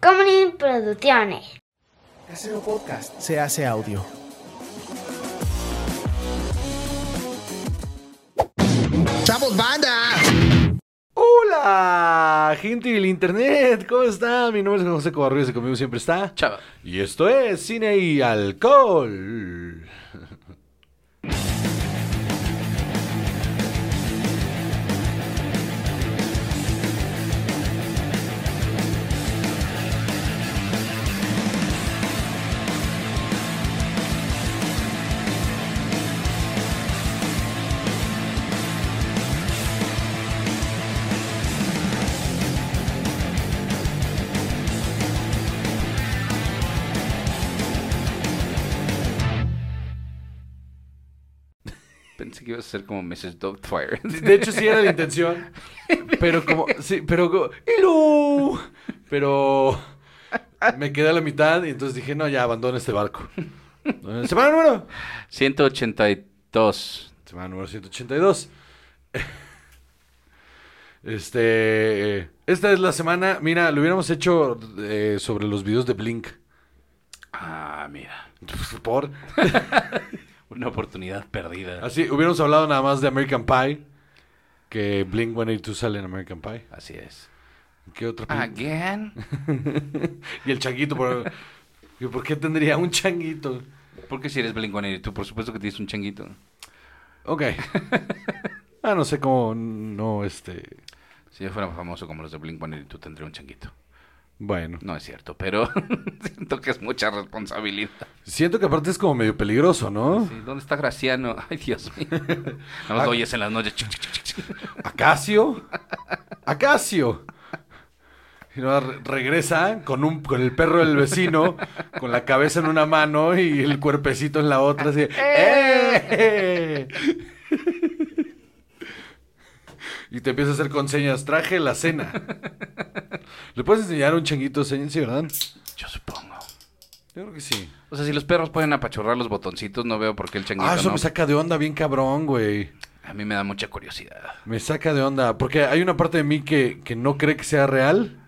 Comedy Producciones. Casero Podcast se hace audio. ¡Chavos, banda! Hola, gente del internet, ¿cómo está? Mi nombre es José Cobarrubias y conmigo siempre está Chava. Y esto es Cine y Alcohol. Ibas a ser como Mrs. Doubtfire. De hecho, sí era la intención. Pero como. Sí, pero. como, ¡Hello! Pero. Me quedé a la mitad y entonces dije, no, ya abandono este barco. Semana número. 182. Semana número 182. Este. Esta es la semana. Mira, lo hubiéramos hecho eh, sobre los videos de Blink. Ah, mira. Por. Una oportunidad perdida. Así, hubiéramos hablado nada más de American Pie. Que Blink 182 sale en American Pie. Así es. ¿Qué otra? Again. Y el changuito, por, ¿Y ¿por qué tendría un changuito? Porque si eres blink tú por supuesto que tienes un changuito. Ok. ah, no sé cómo, no, este... Si yo fuera famoso como los de blink tú tendría un changuito. Bueno. No es cierto, pero siento que es mucha responsabilidad. Siento que aparte es como medio peligroso, ¿no? Sí, ¿Dónde está Graciano? Ay, Dios mío. No los oyes en las noches. Acacio. Acacio. Y no, re- regresa con un con el perro del vecino, con la cabeza en una mano y el cuerpecito en la otra, así. ¡Eh! Y te empieza a hacer con señas, traje la cena. ¿Le puedes enseñar a un changuito señas, sí, verdad? Yo supongo. Yo creo que sí. O sea, si los perros pueden apachurrar los botoncitos, no veo por qué el changuito Ah, eso no. me saca de onda bien cabrón, güey. A mí me da mucha curiosidad. Me saca de onda. Porque hay una parte de mí que, que no cree que sea real.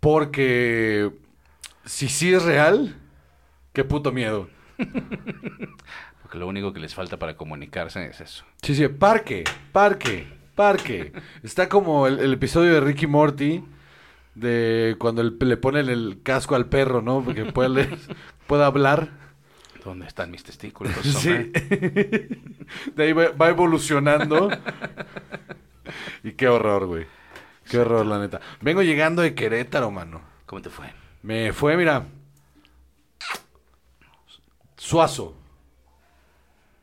Porque si sí es real, qué puto miedo. Porque lo único que les falta para comunicarse es eso. Sí, sí, parque, parque, parque. Está como el, el episodio de Ricky Morty. De cuando el- le ponen el casco al perro, ¿no? Porque puede, hablar. ¿Dónde están mis testículos? Sí. De ahí va, va evolucionando. y qué horror, güey. Qué horror, la neta. Vengo llegando de Querétaro, mano. ¿Cómo te fue? Me fue, mira. Suazo.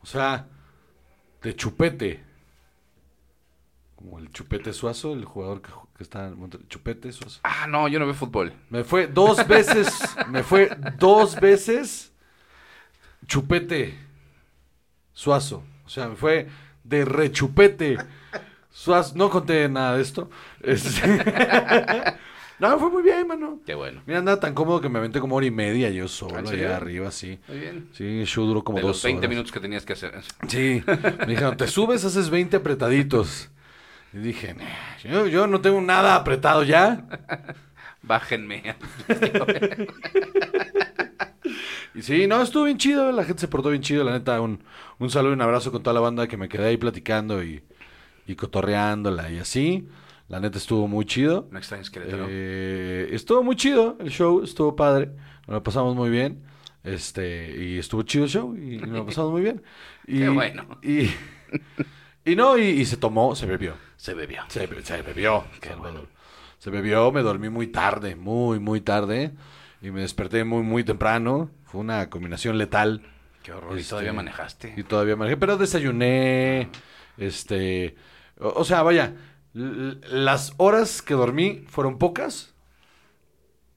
O sea, de chupete. Como el chupete suazo, el jugador que, está en Monterrey. Chupete suazo. Ah, no, yo no veo fútbol. Me fue dos veces. me fue dos veces. Chupete. Suazo. O sea, me fue de rechupete. Suazo. No conté nada de esto. Este- no, fue muy bien, mano. Qué bueno. Mira, andaba tan cómodo que me aventé como hora y media yo solo allá arriba, sí. Muy bien. Sí, show duró como de dos los 20 horas. minutos que tenías que hacer. Sí, me dijeron, te subes, haces 20 apretaditos. Y dije, "Nah, yo, yo no tengo nada apretado ya. Bájenme. Y sí, no, estuvo bien chido, la gente se portó bien chido, la neta, un, un saludo y un abrazo con toda la banda que me quedé ahí platicando y, y cotorreándola y así. La neta estuvo muy chido. No extrañes Querétaro. Eh, estuvo muy chido el show, estuvo padre, nos lo pasamos muy bien. Este, y estuvo chido el show y nos lo pasamos muy bien. Y, Qué bueno. Y, y no, y, y se tomó, se bebió. Se bebió. Se, be- se bebió. Qué bueno. Se bebió, me dormí muy tarde, muy, muy tarde. Y me desperté muy, muy temprano. Fue una combinación letal. Qué horror. ¿Y Este, todavía manejaste? Y todavía manejé, pero desayuné. Este. O, o sea, vaya. Las horas que dormí fueron pocas,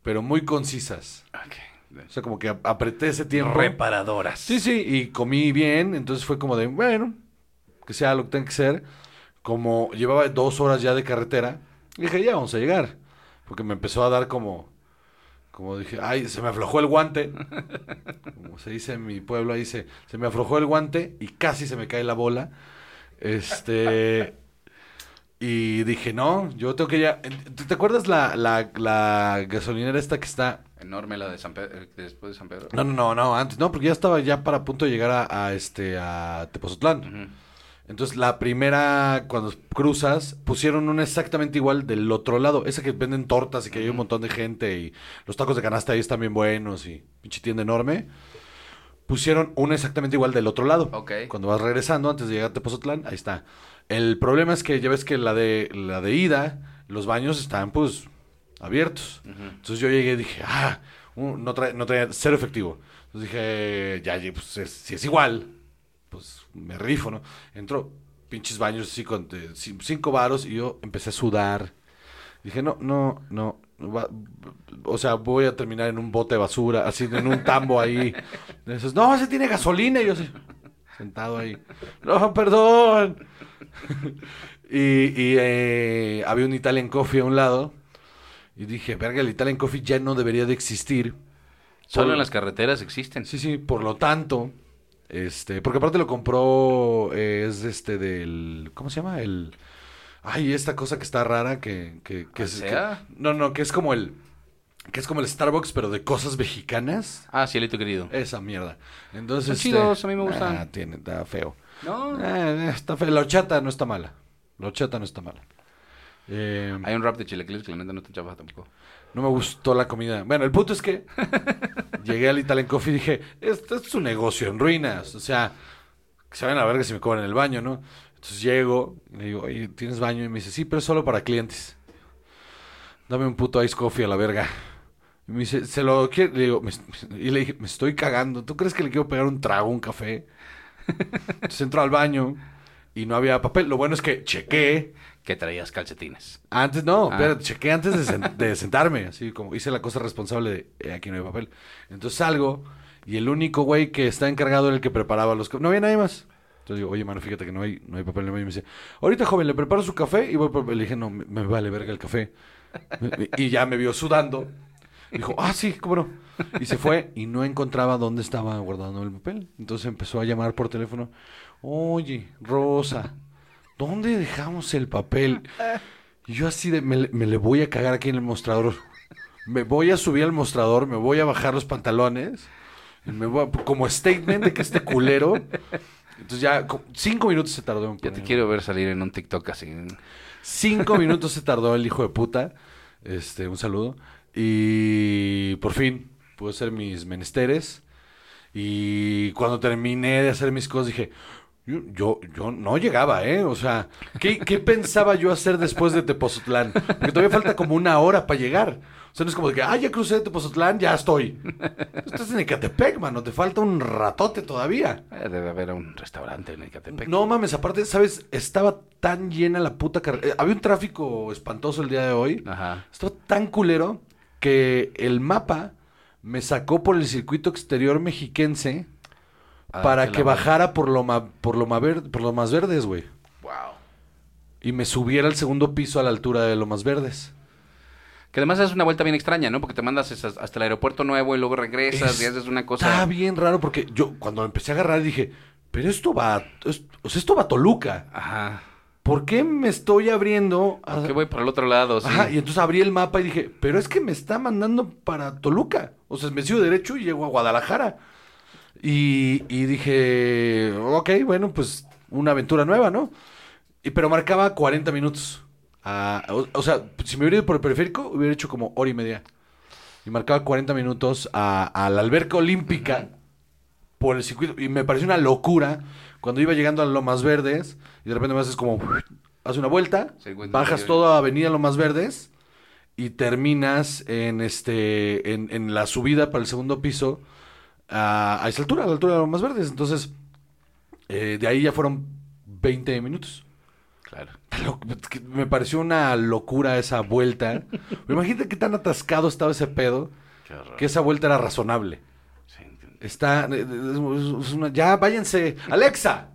pero muy concisas. O sea, como que ap- apreté ese tiempo. Reparadoras. Sí, sí, y comí bien, entonces fue como de, bueno, que sea lo que tenga que ser. Como llevaba dos horas ya de carretera, dije, ya vamos a llegar. Porque me empezó a dar como, como dije, ay, se me aflojó el guante. Como se dice en mi pueblo, ahí se, se me aflojó el guante y casi se me cae la bola. Este. Y dije, no, yo tengo que ya... ¿Te te acuerdas la, la, la gasolinera esta que está... Enorme la de San Pedro, eh, después de San Pedro. No, no, no, no, antes, no, porque ya estaba ya para punto de llegar a, a, este, a Tepozotlán. Entonces, la primera, cuando cruzas, pusieron una exactamente igual del otro lado. Esa que venden tortas y que hay un montón de gente y los tacos de canasta ahí están bien buenos y pinche tienda enorme. Pusieron una exactamente igual del otro lado. Ok. Cuando vas regresando, antes de llegar a Tepozotlán, ahí está. El problema es que ya ves que la de, la de ida, los baños están pues abiertos. Entonces yo llegué y dije, ah, no, trae, no traía cero efectivo. Entonces dije, ya, pues es- si es igual, pues me rifo, ¿no? Entró pinches baños así con cinco varos y yo empecé a sudar. Dije, no, no, no. va- o sea, voy a terminar en un bote de basura, así en un tambo ahí. No, ese tiene gasolina. Y yo así, sentado ahí. No, perdón. y y eh, había un Italian Coffee a un lado. Y dije, verga, el Italian Coffee ya no debería de existir. Solo Por- en las carreteras existen. Sí, sí, por lo tanto, este, porque aparte lo compró, eh, es este del, ¿cómo se llama? El, ay, esta cosa que está rara, que, que, que es, ¿Alsea? que- no, no, que es como el, que es como el Starbucks, pero de cosas mexicanas. Ah, cielito querido. Esa mierda. Entonces, Son este, a mí me gustan. ah, tiene, está feo. No. Eh, está feo. La horchata no está mala. La horchata no está mala. Eh, Hay un rap de chilaquiles que la neta no te chafa tampoco. no me gustó la comida. Bueno, el punto es que llegué al Italian Coffee y dije, esto es un negocio en ruinas. O sea, que se vayan a la verga si me cobran en el baño, ¿no? Entonces llego y le digo, oye, ¿tienes baño? Y me dice, sí, pero es solo para clientes. Dame un puto ice coffee a la verga. Y me dice, ¿se lo quiere? Le digo, me- y le dije, me estoy cagando. ¿Tú crees que le quiero pegar un trago, un café? Entonces entro al baño y no había papel. Lo bueno es que chequé. Que traías calcetines. Antes, no, Ah. espérate, chequé antes de, sen- de sentarme, así como hice la cosa responsable de, "Eh, aquí no hay papel. Entonces salgo y el único güey que está encargado era el que preparaba los. No había nadie más. Entonces digo, oye, mano, fíjate que no hay, no hay papel en el baño. Y me dice, ahorita, joven, le preparo su café y voy por... Le dije, no, me, me vale verga el café. y ya me vio sudando. Dijo, ah, sí, cómo no. Y se fue y no encontraba dónde estaba guardando el papel. Entonces empezó a llamar por teléfono. Oye, Rosa, ¿dónde dejamos el papel? Y yo así de, me, le- me le voy a cagar aquí en el mostrador. Me voy a subir al mostrador, me voy a bajar los pantalones. y me voy a- como statement de que este culero. Entonces ya, co- cinco minutos se tardó en Ya te poner- quiero ver salir en un TikTok así. Cinco minutos se tardó el hijo de puta. Este, un saludo. Y por fin pude hacer mis menesteres. Y cuando terminé de hacer mis cosas dije, yo, yo, yo no llegaba, ¿eh? O sea, ¿qué, qué pensaba yo hacer después de Tepozotlán? Porque todavía falta como una hora para llegar. O sea, no es como de que, ah, ya crucé de Tepozotlán, ya estoy. Estás en Ecatepec, mano, te falta un ratote todavía. Eh, Debe haber un restaurante en Ecatepec. No mames, aparte, ¿sabes? Estaba tan llena la puta carretera. Había un tráfico espantoso el día de hoy. Ajá. Estaba tan culero que el mapa me sacó por el circuito exterior mexiquense Ah, para que bajara por lo, ma- por, lo ma ver- por verdes, güey. Wow. Y me subiera al segundo piso a la altura de lo más verdes. Que además es una vuelta bien extraña, ¿no? Porque te mandas hasta el aeropuerto nuevo y luego regresas y haces una cosa. Está bien raro porque yo cuando empecé a agarrar dije, pero esto va, a- es- o sea, esto va a Toluca. Ajá. ¿Por qué me estoy abriendo? a- Que voy por el otro lado, sí. Ajá, y entonces abrí el mapa y dije, pero es que me está mandando para Toluca. O sea, me sigo derecho y llego a Guadalajara. Y, y dije, ok, bueno, pues una aventura nueva, ¿no? Y, pero marcaba 40 minutos. Ah, o, o sea, si me hubiera ido por el periférico, hubiera hecho como hora y media. Y marcaba 40 minutos a, a la alberca olímpica por el circuito. Y me pareció una locura cuando iba llegando a Lomas Verdes y de repente me haces como, haces una vuelta, bajas toda Avenida Lomas Verdes y terminas en este en, en la subida para el segundo piso a, a esa altura, a la altura de Lomas Verdes. Entonces, eh, de ahí ya fueron 20 minutos. Claro. Me pareció una locura esa vuelta. Imagínate qué tan atascado estaba ese pedo que esa vuelta era razonable. Está. es- es- es una- ya, váyanse. ¡Alexa!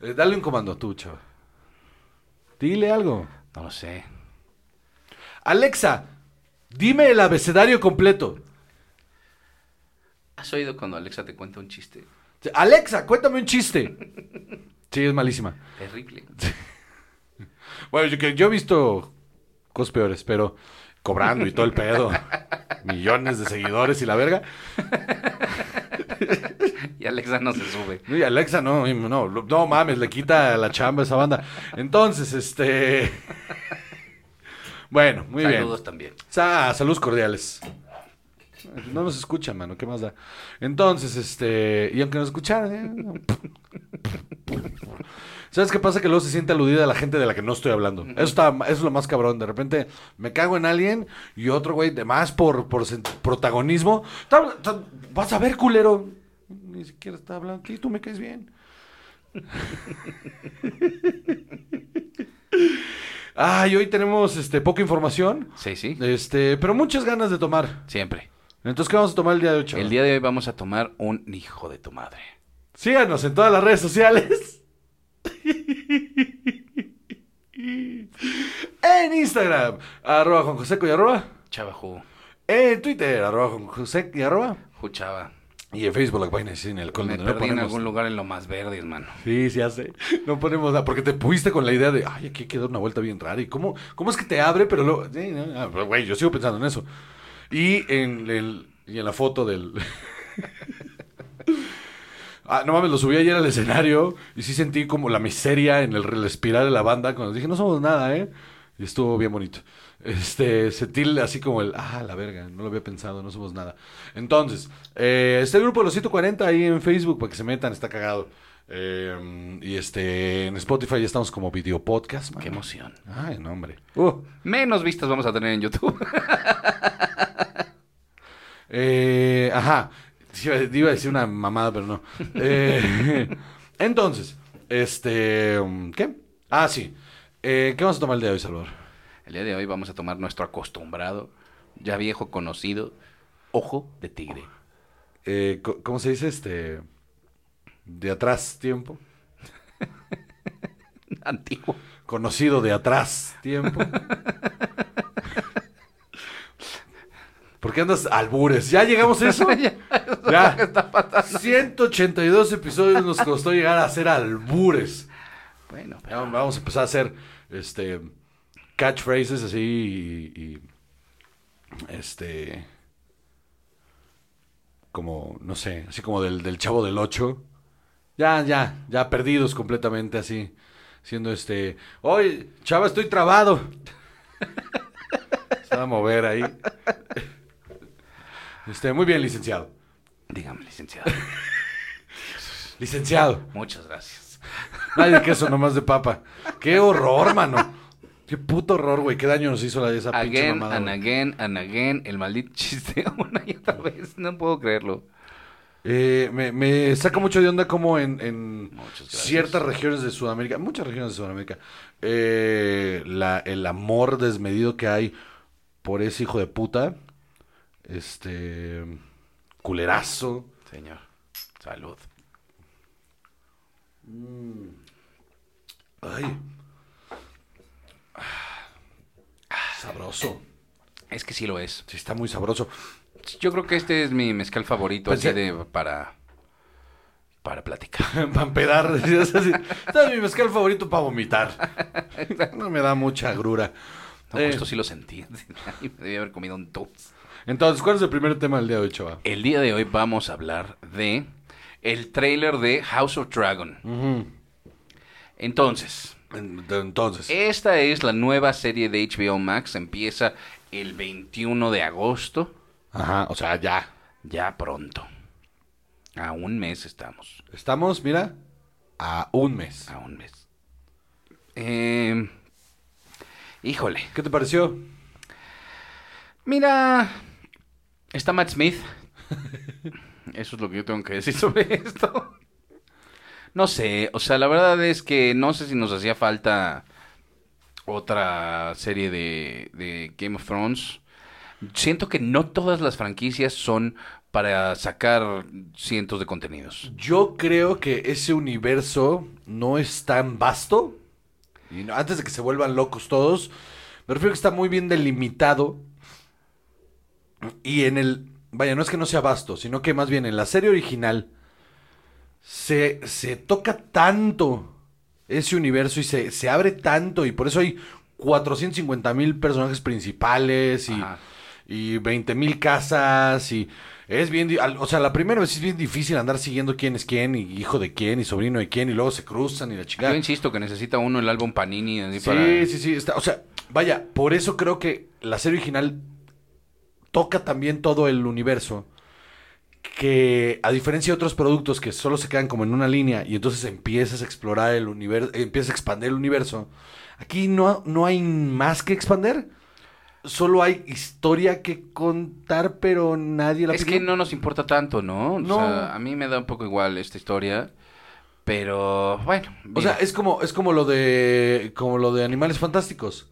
Eh, dale un comando tú, chava. Dile algo. No lo sé. Alexa, dime el abecedario completo. ¿Has oído cuando Alexa te cuenta un chiste? Alexa, cuéntame un chiste. Sí, es malísima. Terrible. Bueno, yo, que- yo he visto cosas peores, pero cobrando y todo el pedo. Millones de seguidores y la verga. Y Alexa no se sube. Y Alexa, no, no, no mames, le quita la chamba a esa banda. Entonces, este. Bueno, muy bien. Saludos también. Sa- saludos cordiales. No nos escuchan, mano, ¿qué más da? Entonces, este. Y aunque nos escucharan, ¿eh? ¿Sabes qué pasa? Que luego se siente aludida la gente de la que no estoy hablando. Eso, está, eso es lo más cabrón. De repente me cago en alguien y otro güey, de más por, por protagonismo. "Está- está- Vas a ver, culero. Ni siquiera está hablando. Sí, tú me caes bien. Ay, hoy tenemos este, poca información. Sí, sí. Este, pero muchas ganas de tomar. Siempre. Entonces, ¿qué vamos a tomar el día de hoy, chaval? El día de hoy vamos a tomar un hijo de tu madre. Síganos en todas las redes sociales. en Instagram, arroba Juan Joseco y arroba. Chavajú. En Twitter, arroba Juan José y arroba. Juchaba. Y en Facebook, la vaina sin alcohol. Me no perdí en ponemos- algún lugar en lo más verde, hermano. Sí, sí, sé. No ponemos nada. Porque te pusiste con la idea de, ay, aquí hay que dar una vuelta bien rara. ¿Y cómo, cómo es que te abre? Pero luego. Sí, no, ah, pero, güey, yo sigo pensando en eso. Y en, el, y en la foto del. ah, no mames, lo subí ayer al escenario. Y sí sentí como la miseria en el respirar de la banda. Cuando dije, no somos nada, ¿eh? Y estuvo bien bonito. Este, sentí así como el, ah, la verga, no lo había pensado, no somos nada. Entonces, eh, este grupo de los 140 ahí en Facebook para que se metan, está cagado. Eh, y este, en Spotify ya estamos como video podcast. Qué mano. emoción. Ay, no, hombre. Uh, Menos vistas vamos a tener en YouTube. eh, ajá. Iba iba a decir una mamada, pero no. Eh, entonces, este, ¿qué? Ah, sí. Eh, ¿Qué vamos a tomar el día de hoy, Salvador? El día de hoy vamos a tomar nuestro acostumbrado, ya viejo conocido, ojo de tigre. Eh, ¿Cómo se dice? Este, de atrás tiempo. Antiguo. Conocido de atrás tiempo. ¿Por qué andas albures? ¿Ya llegamos a eso? ya. está pasando? 182 episodios nos costó llegar a hacer albures. Bueno, Ya pero vamos a empezar a hacer este catchphrases así y, y, este como no sé, así como del, del chavo del 8. Ya, ya, ya perdidos completamente así. Siendo este, "Oye, chava, estoy trabado." Se va a mover ahí. Este, muy bien, licenciado. dígame, licenciado. Licenciado. Muchas gracias. Nadie de queso, nomás de papa. Qué horror, mano. Qué puto horror, güey. Qué daño nos hizo la, esa pinche Again, mamada. and again, and again, el maldito chiste una y otra vez. No puedo creerlo. Eh, me, me saca mucho de onda como en, ciertas regiones de Sudamérica, muchas regiones de Sudamérica, eh, la, el amor desmedido que hay por ese hijo de puta, este, culerazo. Señor, salud. Ay. Sabroso. Es que sí lo es. Sí, está muy sabroso. Yo creo que este es mi mezcal favorito, Pensé- así de para para platicar. Para empedar. Este es mi mezcal favorito para vomitar. No me da mucha grura. No, Eh, esto sí lo sentí. Me debí haber comido un toast. Entonces, ¿cuál es el primer tema del día de hoy, chava? El día de hoy vamos a hablar de el trailer de House of Dragon. Entonces, Entonces, esta es la nueva serie de HBO Max. Empieza el 21 de agosto. ajá, o sea, ya. Ya pronto. A un mes estamos. Estamos, mira, a un mes. A un mes. Eh, híjole. ¿Qué te pareció? Mira, está Matt Smith. Eso es lo que yo tengo que decir sobre esto. No sé, o sea, la verdad es que no sé si nos hacía falta otra serie de, Game of Thrones. Siento que no todas las franquicias son para sacar cientos de contenidos. Yo creo que ese universo no es tan vasto. Y antes de que se vuelvan locos todos, me refiero que está muy bien delimitado. Y en el. Vaya, no es que no sea vasto, sino que más bien en la serie original se, se toca tanto ese universo y se, se abre tanto y por eso hay 450 mil personajes principales y, y 20 mil casas y es bien, o sea, la primera vez es bien difícil andar siguiendo quién es quién y hijo de quién y sobrino de quién y luego se cruzan y la Yo chingada. insisto que necesita uno el álbum Panini así Sí, para... sí, sí, está, o sea, vaya, por eso creo que la serie original toca también todo el universo que a diferencia de otros productos que solo se quedan como en una línea y entonces empiezas a explorar el universo, empiezas a expandir el universo, aquí no, no hay más que expander, solo hay historia que contar, pero nadie la Es pidió. que no nos importa tanto, ¿no? O No. sea, a mí me da un poco igual esta historia, pero bueno. O sea, es como, es como lo de como lo de Animales Fantásticos.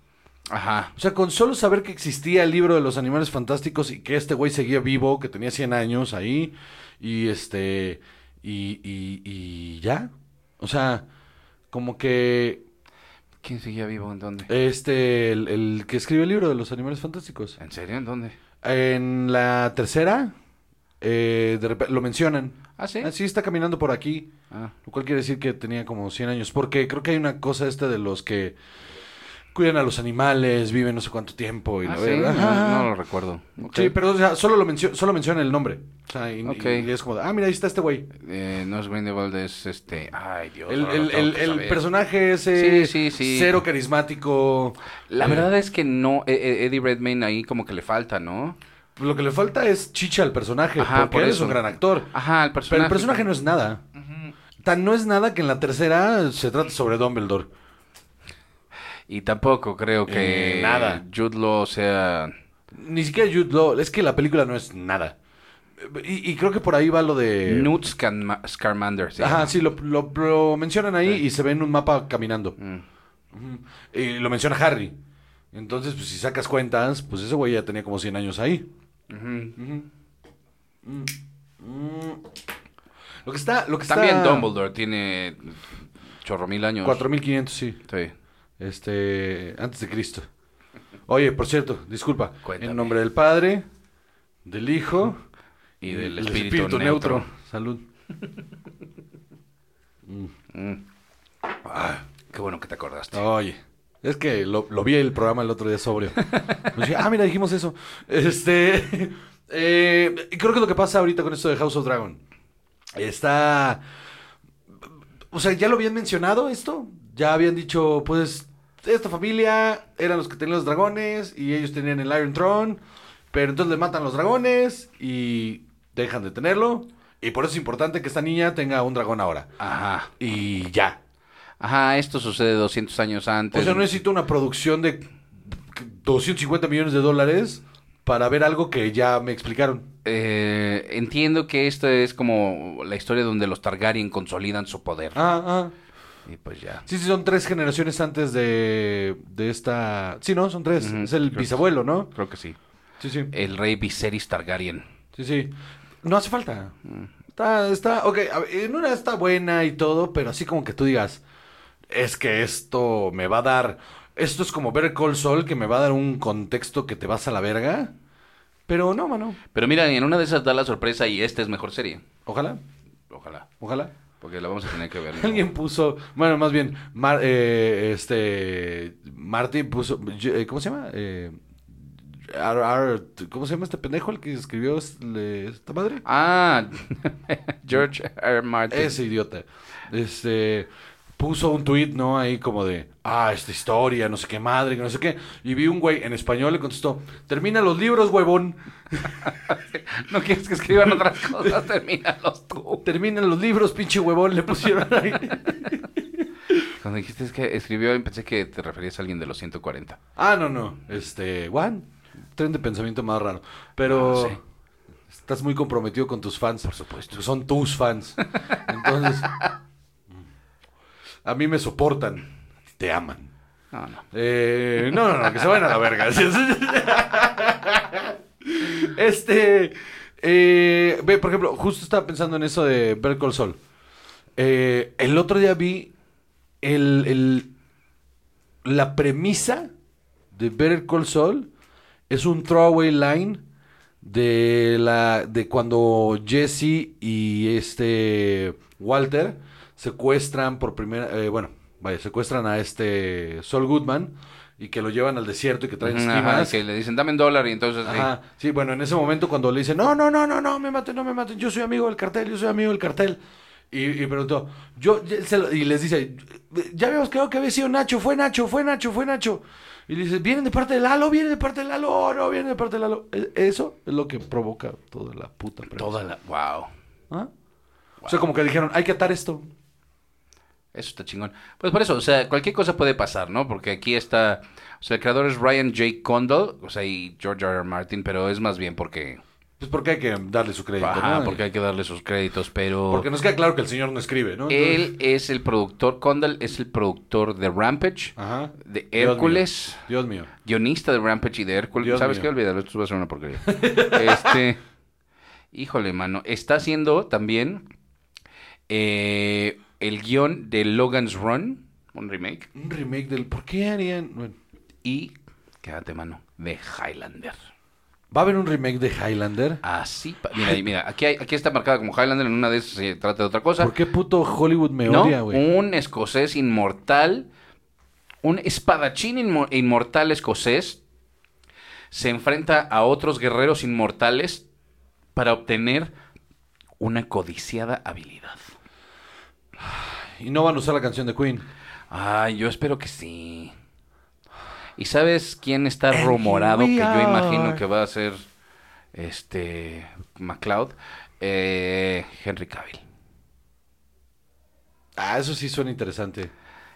Ajá. O sea, con solo saber que existía el libro de los animales fantásticos y que este güey seguía vivo, que tenía 100 años ahí, y este, y, y, y ya. O sea, como que ¿Quién seguía vivo en dónde? este, el, el que escribe el libro de los animales fantásticos. ¿En serio? ¿En dónde? En la tercera, eh, de lo mencionan. Ah, sí. Así está caminando por aquí, Ah. lo cual quiere decir que tenía como 100 años. Porque creo que hay una cosa esta de los que cuidan a los animales, viven no sé cuánto tiempo y Ah, la sí, verdad. no, lo recuerdo. Sí, pero o sea, solo, lo mencio- solo menciona el nombre. O sea, y, es como, ah, mira, ahí está este güey. Eh, no es Grindelwald, es este... Ay, Dios. El, el- el- el personaje ese Sí, sí, sí. cero carismático. La Eh, verdad es que no, eh, eh, Eddie Redmayne ahí como que le falta, ¿no? Lo que le falta es chicha al personaje, Ajá, porque por él es un gran actor. Ajá, el Pero personaje. el personaje no es nada. Tan no es nada que en la tercera se trata sobre Dumbledore. Y tampoco creo que Eh, nada. Jude Law sea... Ni siquiera Jude Law, es que la película no es nada. Y, y creo que por ahí va lo de... Newt Scan- Scamander. se Ajá, sí, lo, lo- lo mencionan ahí Sí. y se ve en un mapa caminando. Mm. Y lo menciona Harry. Entonces, pues si sacas cuentas, pues ese güey ya tenía como 100 años ahí. Mm. Mm. Lo que está... Lo que También está... Dumbledore tiene chorro mil años. 4500, sí. Sí. Este... Antes de Cristo. Oye, por cierto, disculpa. Cuéntame. En nombre del Padre, del Hijo... Y del espíritu, neutro. Salud. Mm. Ah, qué bueno que te acordaste. Oye, es que lo, lo vi el programa el otro día sobrio. Dije, ah, mira, dijimos eso. Este, eh, creo que lo que pasa ahorita con esto de House of Dragon. Está, o sea, ya lo habían mencionado esto. Ya habían dicho, pues, esta familia eran los que tenían los dragones y ellos tenían el Iron Throne. Pero entonces le matan los dragones y dejan de tenerlo. Y por eso es importante que esta niña tenga un dragón ahora. Ajá. Y ya. Ajá, esto sucede 200 años antes. O sea, no necesito una producción de 250 millones de dólares para ver algo que ya me explicaron. Eh, entiendo que esto es como la historia donde los Targaryen consolidan su poder. Ah, ah. Y pues ya. Sí, sí, son tres generaciones antes de, de esta... Sí, ¿no? Son tres. Es el que bisabuelo, ¿no? Creo que sí. Sí, sí. El rey Viserys Targaryen. Sí, sí. No hace falta. Está, está, ok, en una está buena y todo, pero así como que tú digas, es que esto me va a dar, esto es como ver Call Sol, que me va a dar un contexto que te vas a la verga. Pero no, mano. Pero mira, en una de esas da la sorpresa y esta es mejor serie. Ojalá, Ojalá. ojalá. Porque la vamos a tener que ver. ¿no? Alguien puso, bueno, más bien, Mar- eh, este, Marty puso, eh, ¿cómo se llama? Eh, R- R- ¿Cómo se llama este pendejo el que escribió esta madre? Ah, George R. Martin. Ese idiota. Este puso un tweet, ¿no? Ahí como de, ah, esta historia, no sé qué madre, no sé qué. Y vi un güey en español le contestó, termina los libros, huevón. No quieres que escriban otras cosas, termínalos tú. Termina los libros, pinche huevón, le pusieron ahí. Cuando dijiste es que escribió, pensé que te referías a alguien de los 140. ah, no, no. Este, Juan, tren de pensamiento más raro. Pero Ah, estás muy comprometido con tus fans. Por supuesto. Son tus fans. Entonces, a mí me soportan. Te aman. No, no. Eh, no, no, no, que se vayan a la verga. Este, eh, ve, por ejemplo, justo estaba pensando en eso de Better Call Saul. Eh, el otro día vi el, el- la premisa de Better Call Saul es un throwaway line de la de cuando Jesse y este Walter secuestran por primera eh, bueno vaya secuestran a este Saul Goodman y que lo llevan al desierto y que traen esquimas que le dicen, dame un dólar y entonces... sí. Ajá, sí, bueno, en ese momento cuando le dicen, no, no, no, no, no, me maten, no me maten, yo soy amigo del cartel, yo soy amigo del cartel. Y, y preguntó, yo, y se lo- y les dice, ya habíamos quedado que había sido Nacho, fue Nacho, fue Nacho, fue Nacho. Y le dice, ¿vienen de parte de Lalo? ¿Vienen de parte de Lalo? Oh, no, vienen de parte de Lalo. E- Eso es lo que provoca toda la puta premisa. Toda la... Wow. ¿Ah? O sea, como que dijeron, hay que atar esto. Eso está chingón. Pues por eso, o sea, cualquier cosa puede pasar, ¿no? Porque aquí está... O sea, el creador es Ryan J. Condal, o sea, y George R. R. Martin, pero es más bien porque... Pues porque hay que darle su crédito, Ajá, ¿no? porque hay que darle sus créditos, pero... Porque nos queda claro que el señor no escribe, ¿no? Entonces- Él es el productor, Condal es el productor de Rampage, Ajá. de Dios mío, Hércules, Dios mío. guionista de Rampage y de Hércules. Dios ¿Sabes mío. qué? Olvídalo, esto va a ser una porquería. este, híjole, mano, está haciendo también eh, el guion de Logan's Run, un remake, Un remake del... ¿Por qué harían...? Bueno, y, quédate, mano, de Highlander. ¿Va a haber un remake de Highlander? Así, pa- mira, mira, aquí, hay- aquí está marcada como Highlander, en una de esas se trata de otra cosa. ¿Por qué puto Hollywood me ¿no? odia, güey? Un escocés inmortal, un espadachín inmo- inmortal escocés, se enfrenta a otros guerreros inmortales para obtener una codiciada habilidad. Y no van a usar la canción de Queen. Ay, yo espero que sí. ¿Y sabes quién está And rumorado que yo imagino que va a ser este MacLeod? Eh, Henry Cavill. Ah, eso sí suena interesante.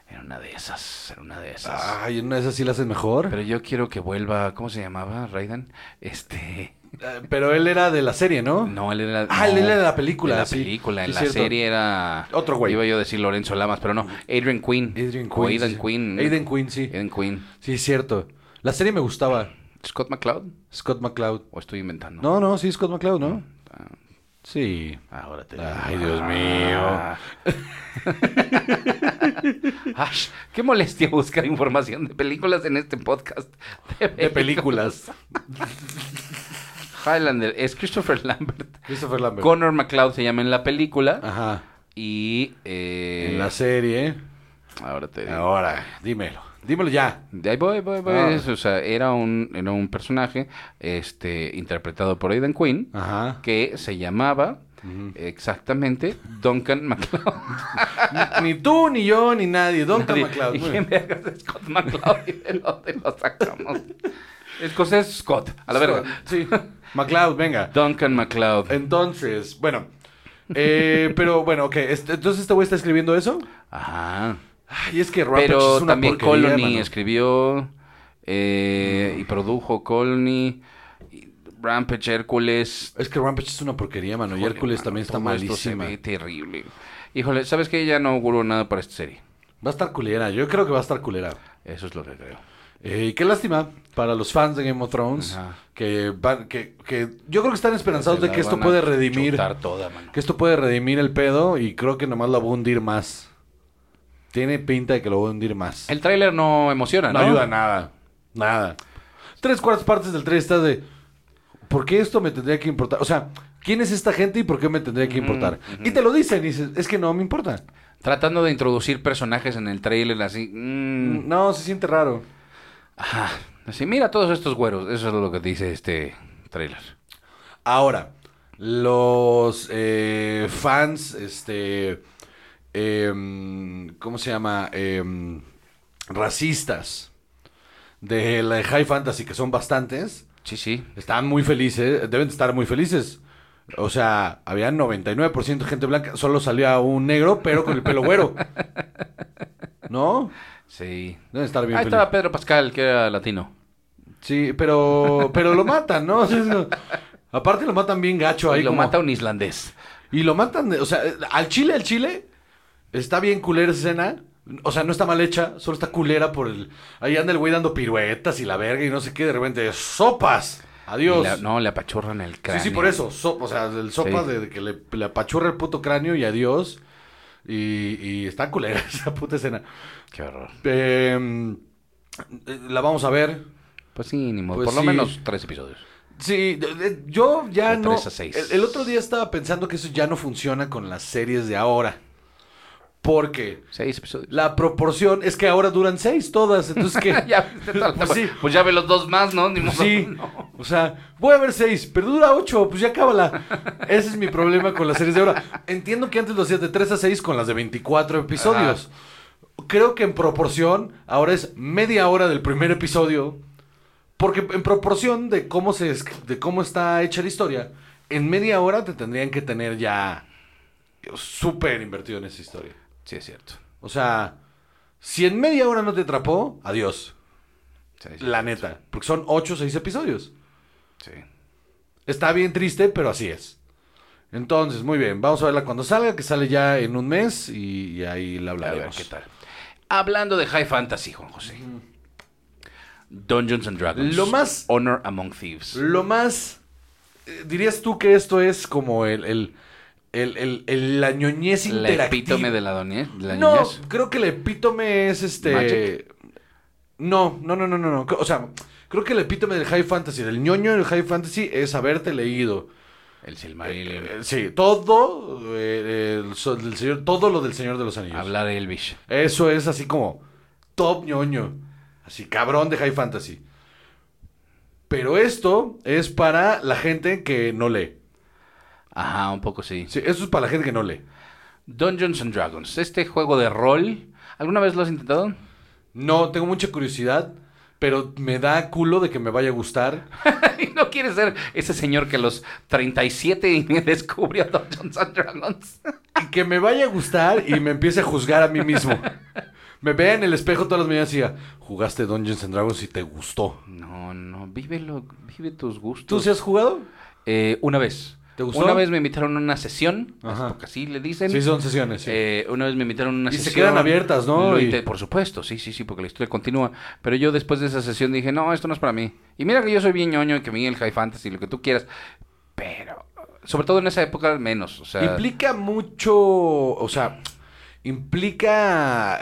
Era una de esas, era una de esas. Ay, en una de esas sí la hacen mejor. Pero yo quiero que vuelva, ¿cómo se llamaba, Raiden? Este, Pero él era de la serie, ¿no? no, él era... Ah, no, él era de la película, de la sí. película, Sí, en la cierto. serie era... Otro güey. Iba yo a decir Lorenzo Lamas, pero no, Adrian Quinn. Adrian O Quinn. Aidan sí. Quinn. Aidan Quinn, sí. Aidan Quinn. Sí, es cierto. La serie me gustaba. ¿Scott McCloud? Scott McCloud. ¿O estoy inventando? No, no, sí, Scott McCloud, ¿no? Ah, Sí. Ahora te Ay, Dios mío. Ah. Ash, qué molestia buscar información de películas en este podcast. De películas. Highlander es Christopher Lambert. Christopher Lambert. Connor McLeod se llama en la película. Ajá. Y. eh, En la serie. Ahora te digo. Ahora, dímelo. Dímelo ya. De ahí voy, voy, voy. Ah. O sea, era un, era un personaje este, interpretado por Aidan Quinn Ajá. que se llamaba exactamente Duncan McLeod. ni tú, ni yo, ni nadie. Duncan McLeod. ¿Y quién vergas es Scott McLeod? ¿Y de dónde lo sacamos? Escocés Scott, a la verga. Sí. McLeod, venga. Duncan McLeod. Entonces, bueno. Eh, pero bueno, ok. este- entonces este güey está escribiendo eso. Ajá. Ay, es que Rampage Pero es una también Colony mano. escribió eh, y produjo Colony, y Rampage, Hércules. Es que Rampage es una porquería, mano. y Hércules mano, también está esto se malísima. ve terrible. Híjole, ¿sabes qué? Ya no auguro nada para esta serie. Va a estar culera. Yo creo que va a estar culera. Eso es lo que creo. Eh, y qué lástima para los fans de Game of Thrones. Ajá. Que van, que, que yo creo que están esperanzados de que esto a puede redimir. toda. Que esto puede redimir el pedo. Y creo que nomás la va a hundir más. Tiene pinta de que lo va a hundir más. El tráiler no emociona, no, ¿no? ayuda nada. Nada. Tres cuartas partes del trailer está de. ¿Por qué esto me tendría que importar? O sea, ¿quién es esta gente y por qué me tendría que importar? Y te lo dicen y dices, es que no me importa. Tratando de introducir personajes en el tráiler así. mm, No, se siente raro. Ajá. Así, mira todos estos güeros. Eso es lo que dice este tráiler. Ahora, los eh, fans, este, em, ¿cómo se llama? Em, racistas de la de High Fantasy, que son bastantes, Sí, sí. están muy felices, deben de estar muy felices. O sea, había 99% de gente blanca, solo salía un negro, pero con el pelo güero. ¿No? Sí. Deben estar bien Ahí estaba Pedro Pascal, que era latino. Sí, pero, pero lo matan, ¿no? O sea, es- aparte lo matan bien gacho ahí. y lo como- mata un islandés. Y lo matan, de- o sea, al chile, al chile, está bien culera esa escena. O sea, no está mal hecha, solo está culera por el... Ahí anda el güey dando piruetas y la verga y no sé qué, de repente, ¡sopas! Adiós. La- no, le apachurran el cráneo. sí, sí, por eso. so- o sea, el sopa Sí. de que le, le apachurra el puto cráneo y adiós. Y, y está culera esa puta escena. Qué horror. Eh, la vamos a ver. Pues sí, ni modo. Pues por lo menos tres episodios. Sí, yo ya De no. tres a seis. El, el otro día estaba pensando que eso ya no funciona con las series de ahora. Porque Seis episodios. la proporción es que ahora duran seis todas. Entonces que. ya, Pues sí. Pues ya ve los dos más, ¿no? Ni modo. Sí, No. o sea, voy a ver seis, pero dura ocho, pues ya cábala. Ese es mi problema con las series de ahora. Entiendo que antes lo hacías de 3 a 6 con las de 24 episodios. Creo que en proporción, ahora es media hora del primer episodio. Porque en proporción de cómo, se, de cómo está hecha la historia, en media hora te tendrían que tener ya súper invertido en esa historia. Sí, es cierto. O sea, si en media hora no te atrapó, adiós. Sí, sí, La sí. neta. Porque son 8 o 6 episodios. Sí. Está bien triste, pero así es. Entonces, muy bien, vamos a verla cuando salga, que sale ya en un mes y, y ahí la A ver hablaremos. qué tal. Hablando de High Fantasy, Juan José. Dungeons and Dragons. Lo más- Honor Among Thieves. Lo más... eh, ¿Dirías tú que esto es como el... el, el, el- el- la ñoñez La interactiva? epítome de la, doñez, de la No, creo que el epítome es este... Magic. No, no, no, no, no, no. O sea, creo que el epítome del High Fantasy, del ñoño del High Fantasy es haberte leído. El Silmarillion. Eh, sí, todo, eh, el so- del señor, todo lo del Señor de los Anillos. Hablar Elvish. Eso es así como top ñoño. Así cabrón de high fantasy. Pero esto es para la gente que no lee. Ajá, un poco sí. Sí, eso es para la gente que no lee. Dungeons and Dragons. Este juego de rol. ¿Alguna vez lo has intentado? No, tengo mucha curiosidad, pero me da culo de que me vaya a gustar. y no quieres ser ese señor que a los 37 y me descubrió Dungeons and Dragons. Y que me vaya a gustar y me empiece a juzgar a mí mismo. Me vea en el espejo todas las mañanas y diga, jugaste Dungeons and Dragons y te gustó. No, no, vívelo, vive tus gustos. ¿Tú sí has jugado? Eh, una vez. ¿Te gustó? Una vez me invitaron a una sesión, Ajá. porque así le dicen. Sí, son sesiones, sí. Eh, una vez me invitaron a una Y se sesión. quedan abiertas, ¿no? Y- Por supuesto, sí, sí, sí, porque la historia continúa. Pero yo después de esa sesión dije, no, esto no es para mí. Y mira que yo soy bien ñoño y que el high fantasy, lo que tú quieras. Pero, sobre todo en esa época, menos. O sea, Implica mucho, o sea, implica,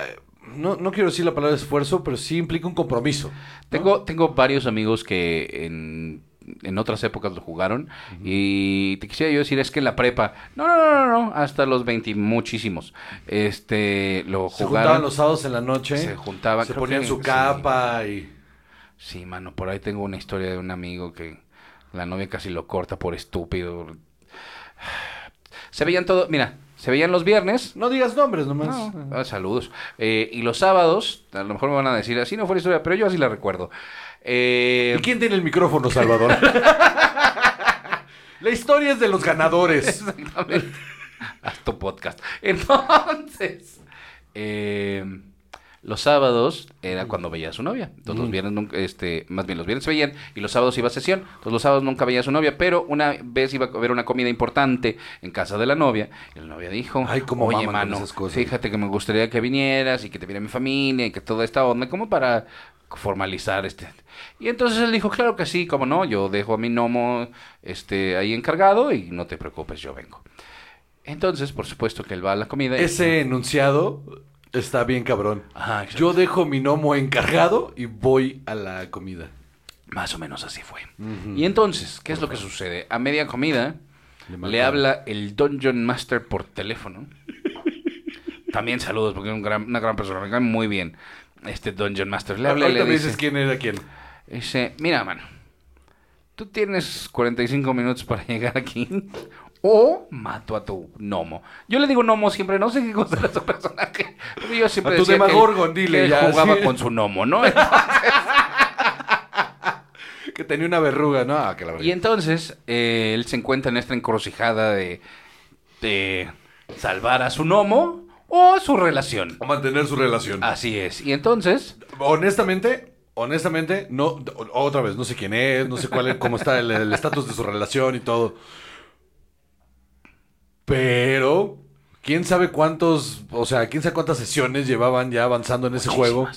no, no quiero decir la palabra esfuerzo, pero sí implica un compromiso. ¿no? Tengo, tengo varios amigos que en, en otras épocas lo jugaron y te quisiera yo decir es que en la prepa, no, no, no, no, no, hasta los 20 muchísimos, este, lo Se jugaron. juntaban los sábados en la noche, Se juntaban, se ponían que su sí. capa y... Sí, mano, por ahí tengo una historia de un amigo que la novia casi lo corta por estúpido. Se veían todo, mira, se veían los viernes. No digas nombres nomás. No, ah, saludos. Eh, y los sábados, a lo mejor me van a decir, así no fue la historia, pero yo así la recuerdo. Eh, ¿Y quién tiene el micrófono, Salvador? la historia es de los ganadores. Exactamente. Haz tu podcast. Entonces, eh, los sábados era cuando veía a su novia. Entonces los Mm. viernes nunca, este, más bien los viernes se veían y los sábados iba a sesión. Entonces los sábados nunca veía a su novia, pero una vez iba a haber una comida importante en casa de la novia y la novia dijo, Ay, cómo oye mano, esas cosas". fíjate que me gustaría que vinieras y que te viera mi familia y que toda esta onda, como para formalizar este. Y entonces él dijo, claro que sí, como no, yo dejo a mi gnomo este, ahí encargado y no te preocupes, yo vengo. Entonces, por supuesto que él va a la comida. y- Ese enunciado está bien cabrón. Ajá. Yo dejo mi gnomo encargado y voy a la comida. Más o menos así fue. Y entonces, ¿qué es lo que sucede? A media comida, Le habla el Dungeon Master por teléfono. También saludos, porque es un gran- una gran persona, me cae muy bien. Este Dungeon Master le habla y le dice, dices quién era quién. dice, mira, mano, tú tienes 45 minutos para llegar aquí o mato a tu gnomo. Yo le digo gnomo siempre, no sé qué cosa era su personaje. porque Yo siempre A tu decía que dile que ya, jugaba sí. con su gnomo, ¿no? Que tenía una verruga, ¿no? Ah, que la Y entonces eh, él se encuentra en esta encrucijada de, de salvar a su gnomo o su relación. A mantener su relación. Así es. Y entonces, Honestamente, honestamente, no, o- otra vez, no sé quién es, no sé cuál es, cómo está el estatus de su relación y todo. Pero, quién sabe cuántos, o sea, quién sabe cuántas sesiones llevaban ya avanzando en ese juego.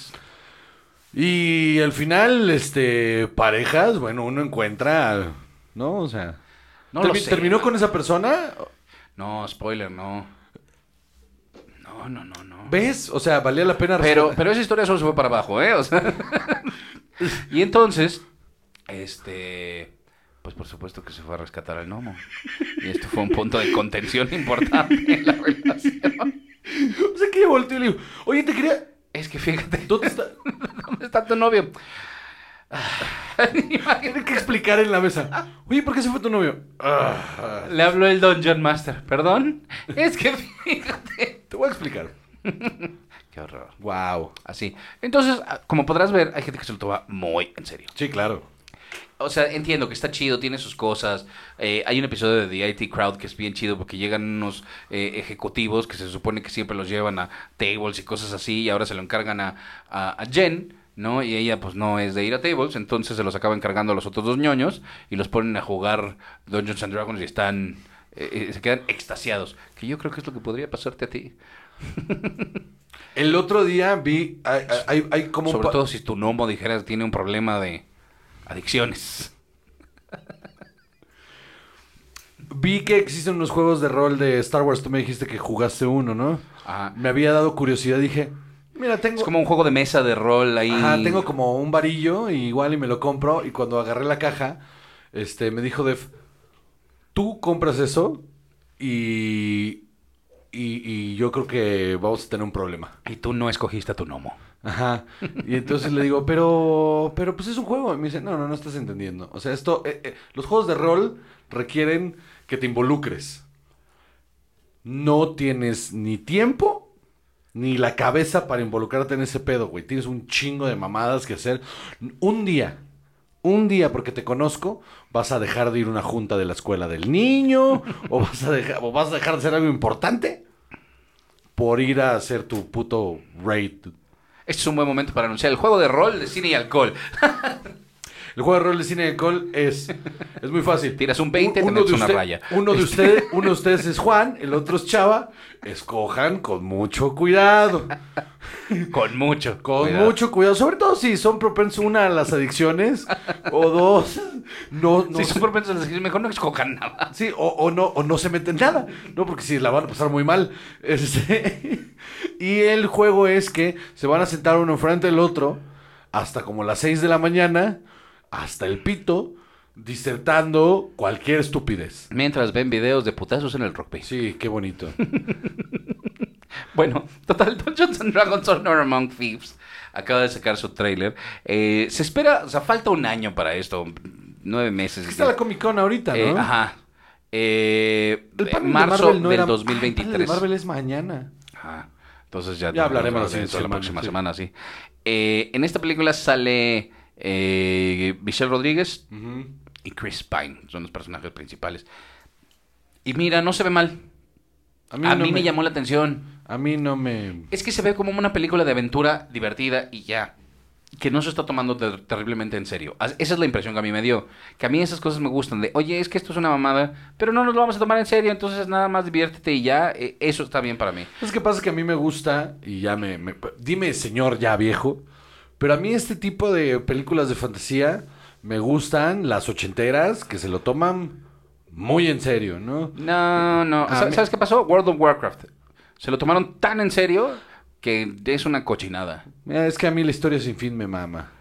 Y al final, este, parejas, bueno, uno encuentra, ¿no? O sea, No termi- sé, ¿terminó con esa persona? No, spoiler, no. No, no, no, no. ¿Ves? O sea, valía la pena Pero, respetar- pero esa historia solo se fue para abajo, ¿eh? O sea. y entonces, este. Pues por supuesto que se fue a rescatar al gnomo. Y esto fue un punto de contención importante en la relación. O sea que yo volteo y le digo, oye, te quería... Es que fíjate, ¿Dónde está? ¿dónde está tu novio? Tiene que explicar en la mesa. Oye, ¿por qué se fue tu novio? Le habló el Dungeon Master. ¿Perdón? Es que fíjate. Te voy a explicar. Qué horror. Wow. Así. Entonces, ah, como podrás ver, hay gente que se lo toma muy en serio. Sí, claro. O sea, entiendo que está chido, tiene sus cosas. Eh, hay un episodio de The IT Crowd que es bien chido porque llegan unos eh, ejecutivos que se supone que siempre los llevan a tables y cosas así y ahora se lo encargan a, a, a Jen, ¿no? Y ella pues no es de ir a tables, entonces se los acaba encargando a los otros dos ñoños y los ponen a jugar Dungeons and Dragons y están... eh, eh, se quedan extasiados. Que yo creo que es lo que podría pasarte a ti. El otro día vi... Hay, hay, hay como... Sobre todo si tu gnomo dijeras tiene un problema de adicciones. Vi que existen unos juegos de rol de Star Wars. Tú me dijiste que jugaste uno, ¿no? Ajá. Me había dado curiosidad. Dije, mira, tengo... Es como un juego de mesa de rol ahí. Ajá, tengo como un varillo y igual y me lo compro. Y cuando agarré la caja, este, me dijo Def, tú compras eso y, y, y yo creo que vamos a tener un problema. Y tú no escogiste a tu gnomo. Ajá. Y entonces le digo, pero, pero pues es un juego. Y me dice, no, no, no estás entendiendo. O sea, esto, eh, eh, los juegos de rol requieren que te involucres. No tienes ni tiempo ni la cabeza para involucrarte en ese pedo, güey. Tienes un chingo de mamadas que hacer. Un día, un día, porque te conozco, vas a dejar de ir a una junta de la escuela del niño, o vas a dejar, o vas a dejar de hacer algo importante por ir a hacer tu puto raid. Este es un buen momento para anunciar el juego de rol de cine y alcohol. El juego de rol de cine de alcohol es, es muy fácil. Tiras un 20, te Uno metes de una usted- raya. Uno de, ustedes, uno de ustedes es Juan, el otro es Chava. Escojan con mucho cuidado. Con mucho. Con cuidado. mucho cuidado. Sobre todo si son propensos, una, a las adicciones. o dos, no, no Si se- son propensos a decir, mejor no escojan nada. Sí, o, o no, o no se meten nada, ¿no? Porque si la van a pasar muy mal. Este, y el juego es que se van a sentar uno enfrente del otro hasta como las 6 de la mañana, hasta el pito, disertando cualquier estupidez. Mientras ven videos de putazos en el rock band. Sí, qué bonito. Bueno, total, Dungeons and Dragons Honor Among Thieves acaba de sacar su trailer. Eh, se espera, o sea, falta un año para esto, nueve meses. Está la Comic Con ahorita, ¿no? Eh, ajá. Eh, El de marzo no del era- Ah, el 2023. panel de Marvel es mañana. Ajá. Entonces ya, Ya hablaremos la de eso la próxima sí. semana, sí. Eh, en esta película sale eh, Michelle Rodríguez y Chris Pine, son los personajes principales. Y mira, no se ve mal. A mí, no me... llamó la atención. A mí no me... Es que se ve como una película de aventura divertida y ya. Que no se está tomando ter- terriblemente en serio. Esa es la impresión que a mí me dio. Que a mí esas cosas me gustan. De, oye, es que esto es una mamada, pero no nos lo vamos a tomar en serio, entonces nada más diviértete y ya. Eh, Eso está bien para mí. Es que pasa que a mí me gusta, y ya me, me- Dime, señor ya viejo, pero a mí este tipo de películas de fantasía me gustan las ochenteras que se lo toman muy en serio, ¿no? No, no. Mí- ¿Sabes qué pasó? World of Warcraft. Se lo tomaron tan en serio que es una cochinada. Eh, Es que a mí la historia sin fin me mama.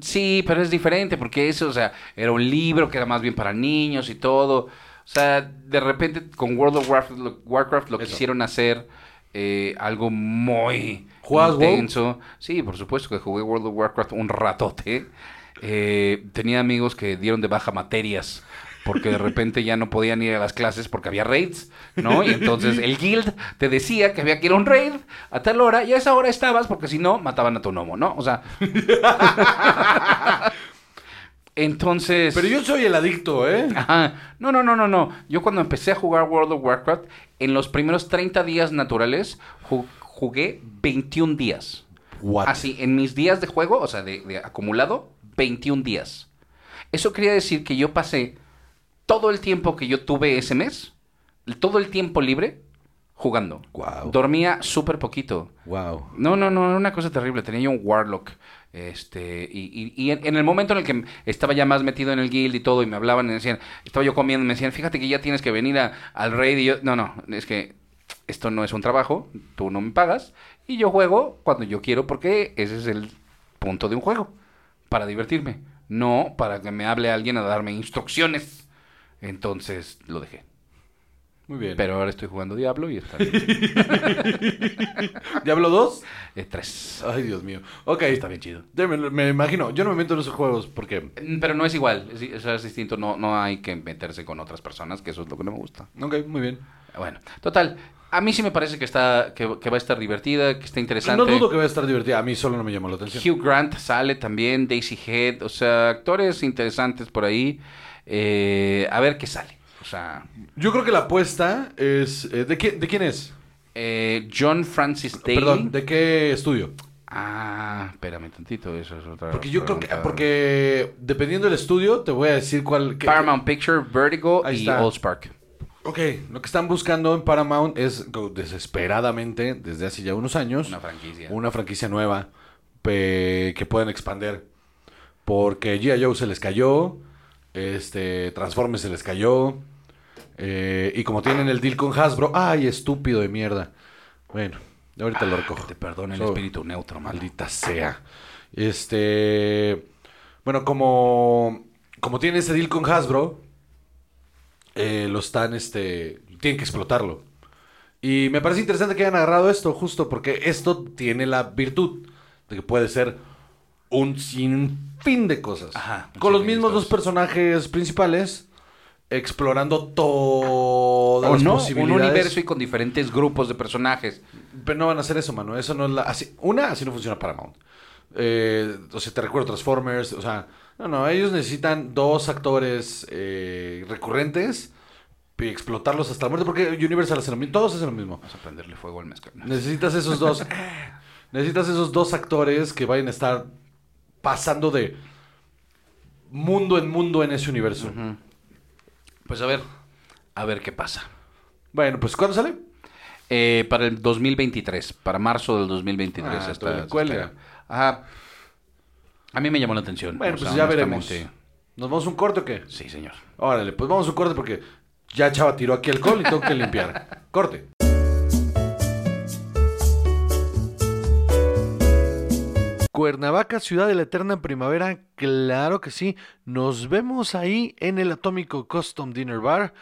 Sí, pero es diferente porque eso, o sea, era un libro que era más bien para niños y todo. O sea, de repente con World of Warcraft lo, Warcraft lo Eso. quisieron hacer eh, algo muy ¿Jugabas intenso. Sí, por supuesto que jugué World of Warcraft un ratote. Eh, tenía amigos que dieron de baja materias porque de repente ya no podían ir a las clases porque había raids, ¿no? Y entonces el guild te decía que había que ir a un raid a tal hora y a esa hora estabas porque si no mataban a tu gnomo, ¿no? O sea... entonces... Pero yo soy el adicto, ¿eh? Ajá. No, no, no, no, no. Yo cuando empecé a jugar World of Warcraft, en los primeros 30 días naturales, jugué 21 días. What? Así, en mis días de juego, o sea, de, de acumulado, 21 días. Eso quería decir que yo pasé todo el tiempo que yo tuve ese mes, todo el tiempo libre, jugando. Guau. Dormía súper poquito. Wow. No, no, no, era una cosa terrible. Tenía yo un Warlock. Este, y, y- y en, en el momento en el que estaba ya más metido en el guild y todo, y me hablaban y me decían, estaba yo comiendo, y me decían, fíjate que ya tienes que venir a- al raid. Y yo, no, no, es que esto no es un trabajo, tú no me pagas, y yo juego cuando yo quiero, porque ese es el punto de un juego, para divertirme, no para que me hable alguien a darme instrucciones. Entonces lo dejé. Muy bien. Pero ahora estoy jugando Diablo y está bien. ¿Diablo 2? Eh, tres. Ay, Dios mío. Ok. Está bien chido. Ya Me, me imagino. Yo no me meto en esos juegos porque... Mm, Pero no es igual, es, distinto, no, no hay que meterse con otras personas, que eso es lo que no me gusta. Ok, muy bien. Bueno, total, a mí sí me parece que está que, que va a estar divertida, que está interesante. No dudo que vaya a estar divertida. A mí solo no me llamó la atención. Hugh Grant sale también, Daisy Head, o sea, actores interesantes por ahí. Eh, a ver qué sale. O sea, Yo creo que la apuesta es... eh, ¿de, qué- ¿De quién es? eh, John Francis Daly. Perdón, ¿de qué estudio? Ah, espérame tantito, eso es otra Porque yo creo que... Porque dependiendo del estudio, te voy a decir cuál... qué- Paramount Picture, Vertigo y está. Allspark. Ok, lo que están buscando en Paramount es desesperadamente, desde hace ya unos años, Una franquicia. una franquicia nueva pe- que pueden expander. Porque G.I. Joe se les cayó, este, Transformers se les cayó, eh, y como tienen el deal con Hasbro, ¡ay, estúpido de mierda! Bueno, ahorita lo recojo. Te perdono el So- espíritu neutro. Maldita sea. Este. Bueno, como. Como tiene ese deal con Hasbro. eh, lo están, este. Tienen que explotarlo. Y me parece interesante que hayan agarrado esto, justo porque esto tiene la virtud de que puede ser un sinfín de cosas. Ajá, con los mismos dos personajes principales. Explorando todas O las no, un posibilidades. universo y con diferentes grupos de personajes. Pero no van a hacer eso, mano. Eso no es la. Así, una, así no funciona Paramount. Eh, o sea, te recuerdo Transformers. O sea, no, no. Ellos necesitan dos actores eh, recurrentes y explotarlos hasta la muerte. Porque Universal hace lo mismo. Todos hacen lo mismo. Vamos a prenderle fuego al mezcal. Necesitas esos dos. necesitas esos dos actores que vayan a estar pasando de mundo en mundo en ese universo. Pues a ver, a ver qué pasa. Bueno, pues ¿cuándo sale? Eh, para el 2023, para marzo del 2023. Ah, cuelga. espera. Ajá. A mí me llamó la atención. Bueno, o pues sea, ya veremos. ¿Nos vamos a un corte o qué? Sí, señor. Órale, pues vamos a un corte porque ya Chava tiró aquí alcohol y tengo que limpiar. Corte. Cuernavaca, ciudad de la eterna primavera, claro que sí. Nos vemos ahí en el Atómico Custom Dinner Bar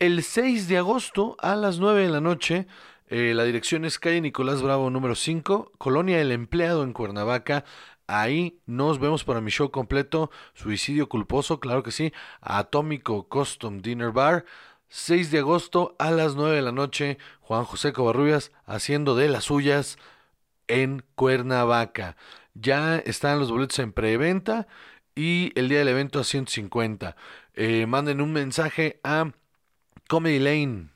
el 6 de agosto a las 9 de la noche. Eh, la dirección es calle Nicolás Bravo número 5, Colonia El Empleado en Cuernavaca. Ahí nos vemos para mi show completo, Suicidio Culposo, claro que sí, Atómico Custom Dinner Bar. 6 de agosto a las 9 de la noche, Juan José Covarrubias haciendo de las suyas en Cuernavaca. Ya están los boletos en preventa y el día del evento a 150. Eh, manden un mensaje a Comedy Lane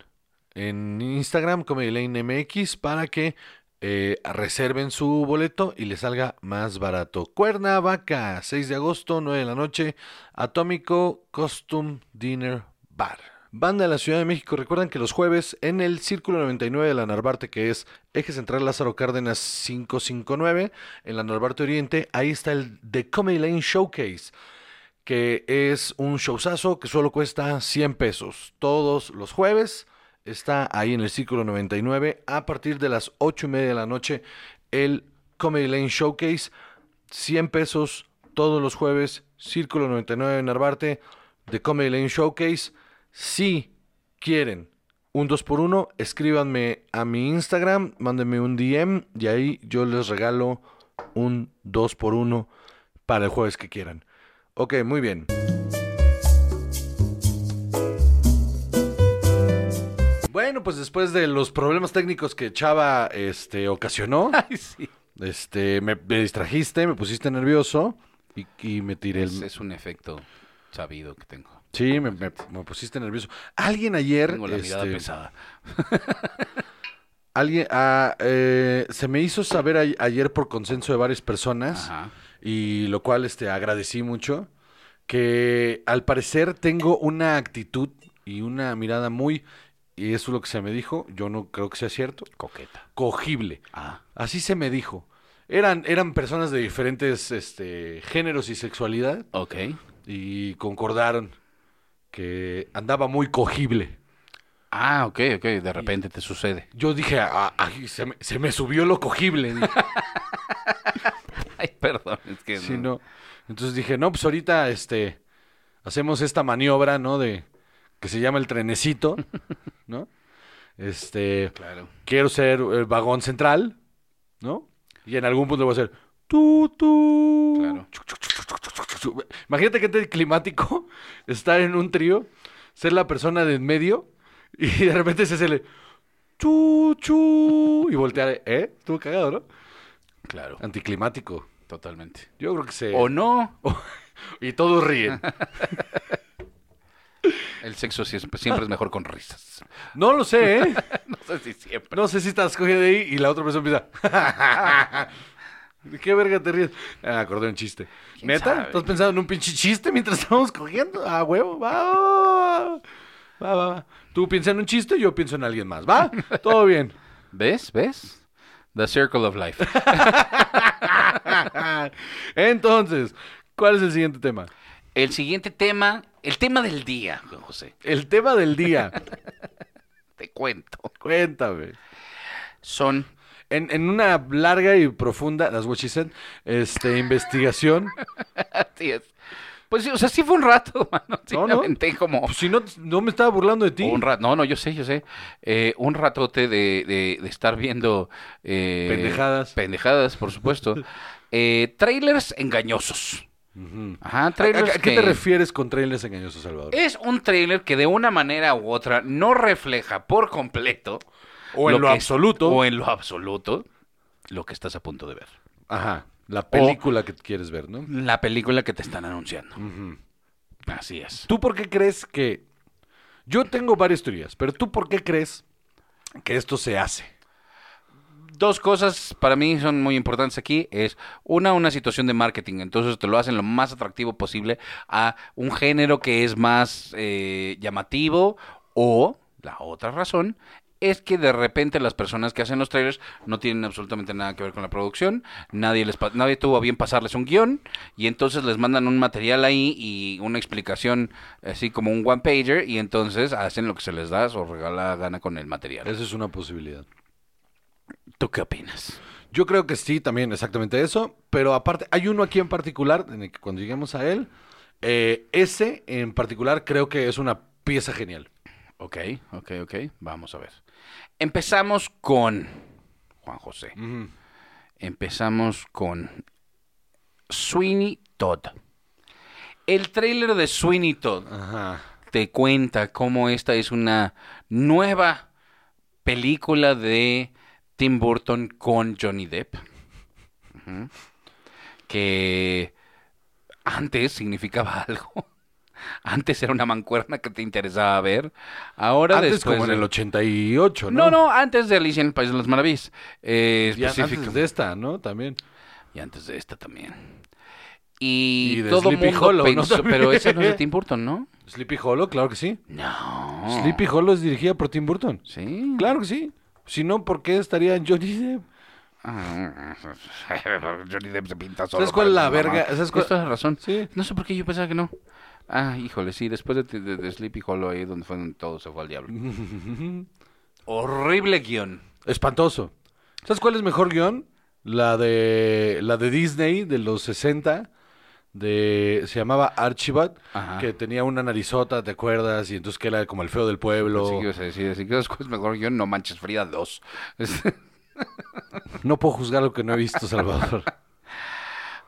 en Instagram, Comedy Lane MX, para que eh, reserven su boleto y les salga más barato. Cuernavaca, 6 de agosto, 9 de la noche, Atómico Costume Dinner Bar. Banda de la Ciudad de México, recuerdan que los jueves en el Círculo 99 de la Narvarte, que es Eje Central Lázaro Cárdenas 559, en la Narvarte Oriente, ahí está el The Comedy Lane Showcase que es un showzazo que solo cuesta 100 pesos. Todos los jueves está ahí en el Círculo 99 a partir de las 8 y media de la noche el Comedy Lane Showcase. 100 pesos todos los jueves, Círculo 99 en Narvarte, de Comedy Lane Showcase. Si quieren un 2x1, escríbanme a mi Instagram, mándenme un DM y ahí yo les regalo un 2x1 para el jueves que quieran. Ok, muy bien. Bueno, pues después de los problemas técnicos que Chava este, ocasionó, Ay, sí. este, me, me distrajiste, me pusiste nervioso y, y me tiré Es, el... es un efecto sabido que tengo. Sí, me, me- me pusiste nervioso. Alguien ayer... Tengo la mirada este, pesada. Alguien, ah, eh, se me hizo saber a- ayer por consenso de varias personas, Ajá. y lo cual este, agradecí mucho, que al parecer tengo una actitud y una mirada muy, y eso es lo que se me dijo, yo no creo que sea cierto, Coqueta. cogible. Ah. Así se me dijo. Eran, eran personas de diferentes este, géneros y sexualidad Ok. y concordaron que andaba muy cogible. Ah, ok, ok. De repente te sucede. Yo dije, "Ah, ay, se, me, se me subió lo cogible. Ay, perdón. Es que Sí, no. Entonces dije, no, pues ahorita este, hacemos esta maniobra, ¿no? De que se llama el trenecito, ¿no? Este, Claro. quiero ser el vagón central, ¿no? Y en algún punto voy a ser tú, tú. Claro. Imagínate que este climático estar en un trío, ser la persona de en medio y de repente se hace chu, chu, y voltear, ¿eh? Estuvo cagado, ¿no? Claro. Anticlimático. Totalmente. Yo creo que se... O no. Y todos ríen. El sexo siempre es mejor con risas. No lo sé, ¿eh? No sé si siempre. No sé si estás cogiendo de ahí y la otra persona empieza. ¿De qué verga te ríes? Ah, acordé un chiste. ¿Quién ¿Neta? sabe? ¿Estás pensando en un pinche chiste mientras estamos cogiendo? Ah, huevo, va, va, va, va, va. Tú piensas en un chiste, yo pienso en alguien más, ¿va? Todo bien. ¿Ves? ¿Ves? The Circle of Life. Entonces, ¿cuál es el siguiente tema? El siguiente tema, el tema del día, Juan José. El tema del día. Te cuento. Cuéntame. Son En, en una larga y profunda, that's what she said, este, investigación. Así es. Pues sí, o sea, sí fue un rato, mano. Sí, No, me no. aventé como Pues si no, no me estaba burlando de ti. un rato. No, no, yo sé, yo sé. Eh, un ratote de, de- de estar viendo... eh, Pendejadas. Pendejadas, por supuesto. Eh, trailers engañosos. Ajá, ¿A, trailers a- a qué que- te refieres con trailers engañosos, Salvador? Es un trailer que de una manera u otra no refleja por completo... O en lo absoluto. O en lo absoluto lo que estás a punto de ver. Ajá, la película que quieres ver, ¿no? La película que te están anunciando. Así es. ¿Tú por qué crees que... Yo tengo varias teorías, pero ¿tú por qué crees que esto se hace? Dos cosas para mí son muy importantes aquí. Es una, una situación de marketing. Entonces te lo hacen lo más atractivo posible a un género que es más eh, llamativo. O la otra razón es que de repente las personas que hacen los trailers no tienen absolutamente nada que ver con la producción. Nadie les nadie tuvo a bien pasarles un guion. Y entonces les mandan un material ahí y una explicación así como un one pager. Y entonces hacen lo que se les da o regala gana con el material. Esa es una posibilidad. ¿Tú qué opinas? Yo creo que sí, también exactamente eso, pero aparte, hay uno aquí en particular, en el que cuando lleguemos a él, eh, ese en particular creo que es una pieza genial. Ok, ok, ok. Vamos a ver. Empezamos con Juan José. Empezamos con Sweeney Todd. El tráiler de Sweeney Todd Ajá. te cuenta cómo esta es una nueva película de Tim Burton con Johnny Depp. Que antes significaba algo. Antes era una mancuerna que te interesaba ver. Ahora Antes después como en de- el 88, ¿no? no, no, antes de Alicia en el País de las Maravillas. Eh, Y antes de esta, ¿no? También. y antes de esta también. Y, Y de todo Sleepy mundo Hollow, pero esa no es de Tim Burton, ¿no? Sleepy Hollow, claro que sí. No. Sleepy Hollow es dirigida por Tim Burton. Sí. Claro que sí. Si no, ¿por qué estaría en Johnny Depp? Johnny Depp se pinta solo. ¿Sabes cuál es la verga? ¿Sabes cuál- toda la razón. Sí. No sé por qué yo pensaba que no. Ah, híjole, sí, después de, de- de Sleepy Hollow ahí donde fue donde todo se fue al diablo. Horrible guion. Espantoso. ¿Sabes cuál es mejor guion? La de la de Disney de los 60 de se llamaba Archibald, Ajá. que tenía una narizota, ¿te acuerdas? Y entonces que era como el feo del pueblo. Pensé que ibas a decir, así que es mejor guion, no manches Frida 2. No puedo juzgar lo que no he visto, Salvador.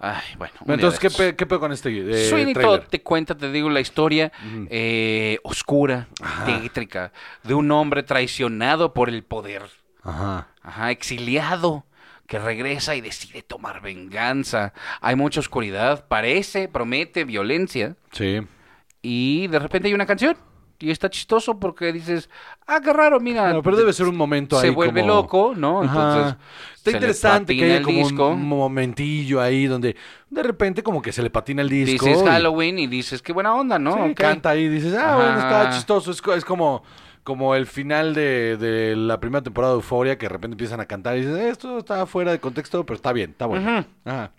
Ay, bueno. entonces, ¿qué, pe- qué pedo con este eh, Sweeney? Todd te cuenta, te digo, la historia eh, oscura, tétrica, de un hombre traicionado por el poder, Ajá. ajá, exiliado, que regresa y decide tomar venganza. Hay mucha oscuridad, parece, promete violencia, Sí. y de repente hay una canción. Y está chistoso porque dices, ah, qué raro, mira. Claro, pero debe ser un momento se ahí vuelve como- loco, ¿no? Ajá. Entonces, Está se interesante que haya como disco. un momentillo ahí donde de repente como que se le patina el disco. Dices y- Halloween y dices, qué buena onda, ¿no? Sí, canta ahí y dices, ah, Ajá. bueno, está chistoso. Es, co- es como, como el final de, de la primera temporada de Euforia que de repente empiezan a cantar y dices, esto está fuera de contexto, pero está bien, está bueno. Ajá.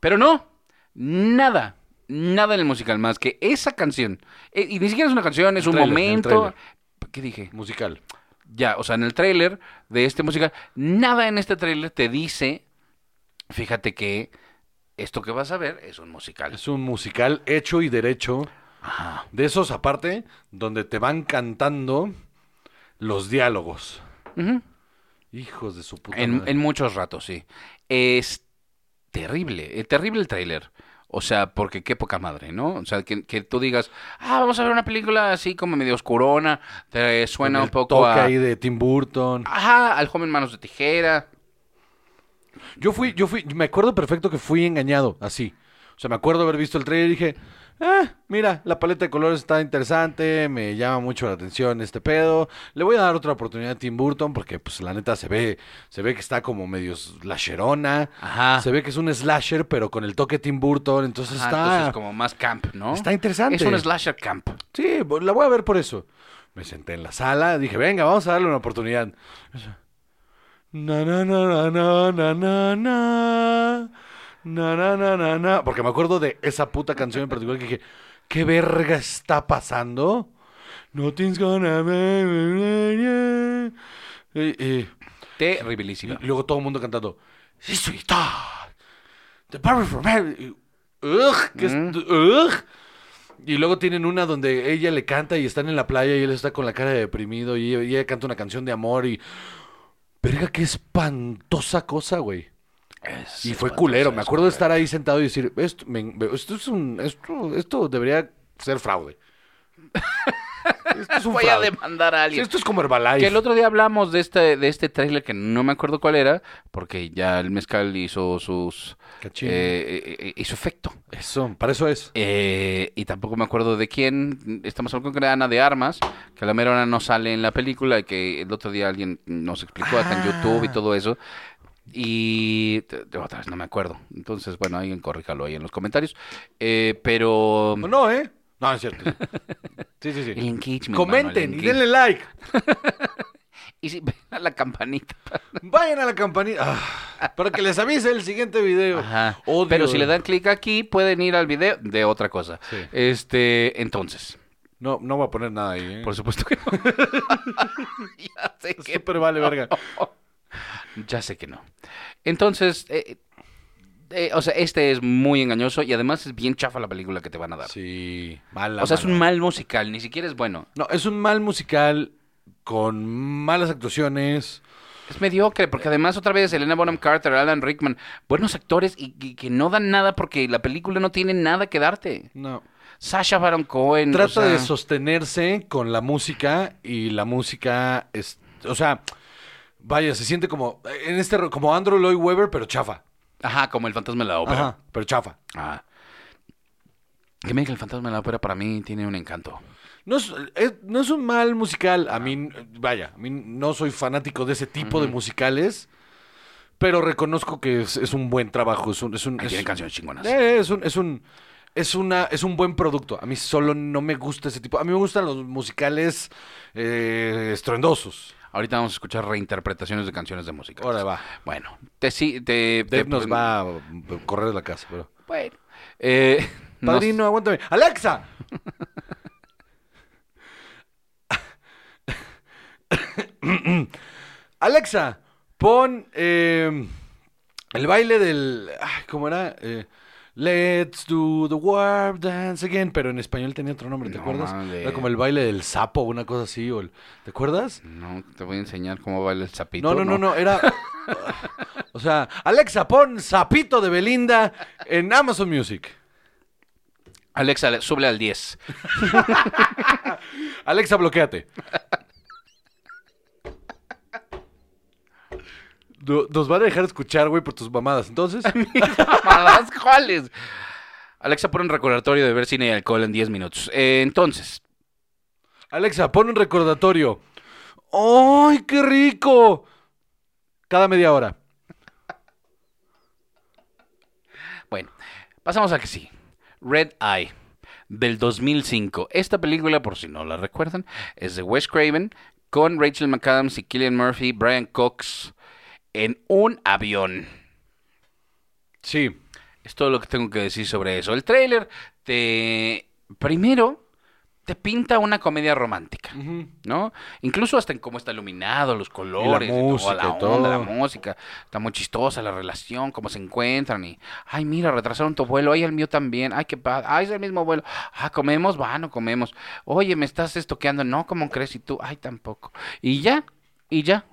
Pero no, nada, nada en el musical más que esa canción. Eh, y ni siquiera es una canción, es El un momento. ¿Qué dije? Musical. Ya, o sea, en el tráiler de este musical, nada en este tráiler te dice, fíjate que esto que vas a ver es un musical. Es un musical hecho y derecho Ajá. De esos aparte, donde te van cantando los diálogos. Hijos de su puta En, madre. en muchos ratos, sí. Es terrible, eh, terrible el tráiler. O sea, porque qué poca madre, ¿no? O sea, que, que tú digas, ah, vamos a ver una película así como medio oscurona, te suena Con un poco toque a... ahí de Tim Burton. Ajá, al joven manos de tijera. Yo fui, yo fui, me acuerdo perfecto que fui engañado, así. O sea, me acuerdo haber visto el trailer y dije, ah, mira, la paleta de colores está interesante, me llama mucho la atención este pedo. Le voy a dar otra oportunidad a Tim Burton porque, pues, la neta se ve, se ve que está como medio slasherona. Ajá. Se ve que es un slasher, pero con el toque Tim Burton, entonces Ajá, está, entonces como más camp, ¿no? está interesante. Es un slasher camp. Sí, la voy a ver por eso. Me senté en la sala, dije, venga, vamos a darle una oportunidad. Na, na, na, na, na, na, na, na. Na, na, na, na, na. Porque me acuerdo de esa puta canción en particular que dije, ¿qué verga está pasando? Nothing's gonna yeah. Y, y- Terribilísima. y luego todo el mundo cantando, "Sí, the Barbie from Hell". Y, Ugh, que es- Mm. ugh. Y luego tienen una donde ella le canta y están en la playa y él está con la cara de deprimido y ella, y ella canta una canción de amor y... Verga, qué espantosa cosa, güey. Es Y fue culero. Me acuerdo de estar ahí sentado y decir, esto, me- esto es un... Esto, esto debería ser fraude. Esto es un Voy a fraude. demandar a alguien. esto es como Herbalife. Que el otro día hablamos de este, de este tráiler que no me acuerdo cuál era, porque ya el mezcal hizo sus eh, eh, eh, hizo efecto. Eso, para eso es. Eh, y tampoco me acuerdo de quién. Estamos hablando con Ana de Armas, que a la mera hora no sale en la película y que el otro día alguien nos explicó hasta en Ah. YouTube y todo eso. Y otra vez no me acuerdo. Entonces, bueno, alguien corríjalo ahí en los comentarios. Eh, pero. O no, ¿eh? No, es cierto. Sí, sí, sí. El engagement. Comenten mano, y el denle like. Y sí, ven a la campanita. Vayan a la campanita ah, para que les avise el siguiente video. Ajá. Odio- Pero si le dan clic aquí, pueden ir al video de otra cosa. Sí. Este, entonces, No, no voy a poner nada ahí. ¿eh? por supuesto que no. ya sé que Súper vale, verga. Ya sé que no. Entonces, eh, eh, o sea, este es muy engañoso y además es bien chafa la película que te van a dar. Sí, mala. o sea, es un mal musical, ni siquiera es bueno. No, es un mal musical con malas actuaciones. Es mediocre, porque además otra vez Elena Bonham Carter, Alan Rickman, buenos actores y, y que no dan nada porque la película no tiene nada que darte. No. Sasha Baron Cohen. Trata o sea, de sostenerse con la música y la música es, o sea, vaya, se siente como en este como Andrew Lloyd Webber, pero chafa. Ajá, como el fantasma de la ópera. Ajá, pero chafa. Ah. Que mira que el fantasma de la ópera para mí tiene un encanto. No es, es- no es un mal musical. A mí, vaya, a mí no soy fanático de ese tipo de musicales, pero reconozco que es, es un buen trabajo. Es un, es un, Ahí es- tienen canciones chingonas. eh, es un, es un, es una, es un buen producto. A mí solo no me gusta ese tipo. A mí me gustan los musicales eh, estruendosos. Ahorita vamos a escuchar reinterpretaciones de canciones de música. Ahora va. Bueno, te sí, te, Dave te- nos va a correr de la casa, pero. Bueno. Eh, no Padrino, aguántame. ¡Alexa! Alexa, pon eh, el baile del. ay, ¿Cómo era? Eh, Let's do the warp dance again. Pero en español tenía otro nombre, ¿te No, acuerdas? madre. Era como el baile del sapo o una cosa así. O el- ¿Te acuerdas? No, te voy a enseñar cómo baila el sapito. No, no, no, no, era. o sea, Alexa, pon Sapito de Belinda en Amazon Music. Alexa, le- súbele al 10. Alexa, bloqueate. Nos van a dejar escuchar, güey, por tus mamadas. Entonces, Mamadas, ¿Cuáles? Alexa, pon un recordatorio de ver cine y alcohol en 10 minutos. Eh, entonces, Alexa, pon un recordatorio. ¡Ay, qué rico! Cada media hora. bueno, pasamos a que sí. Red Eye, del 2005. Esta película, por si no la recuerdan, es de Wes Craven, con Rachel McAdams y Killian Murphy, Brian Cox, en un avión. Sí. Es todo lo que tengo que decir sobre eso. El tráiler te... Primero, te pinta una comedia romántica. ¿no? Incluso hasta en cómo está iluminado, los colores, y toda música la y onda, todo. la música. Está muy chistosa la relación, cómo se encuentran y, ay, mira, retrasaron tu vuelo, ay, el mío también, ay, qué padre, ay, es el mismo vuelo, ah, comemos, va, no comemos. Oye, me estás estoqueando, no, ¿cómo crees? Y tú, ay, tampoco. Y ya, y ya.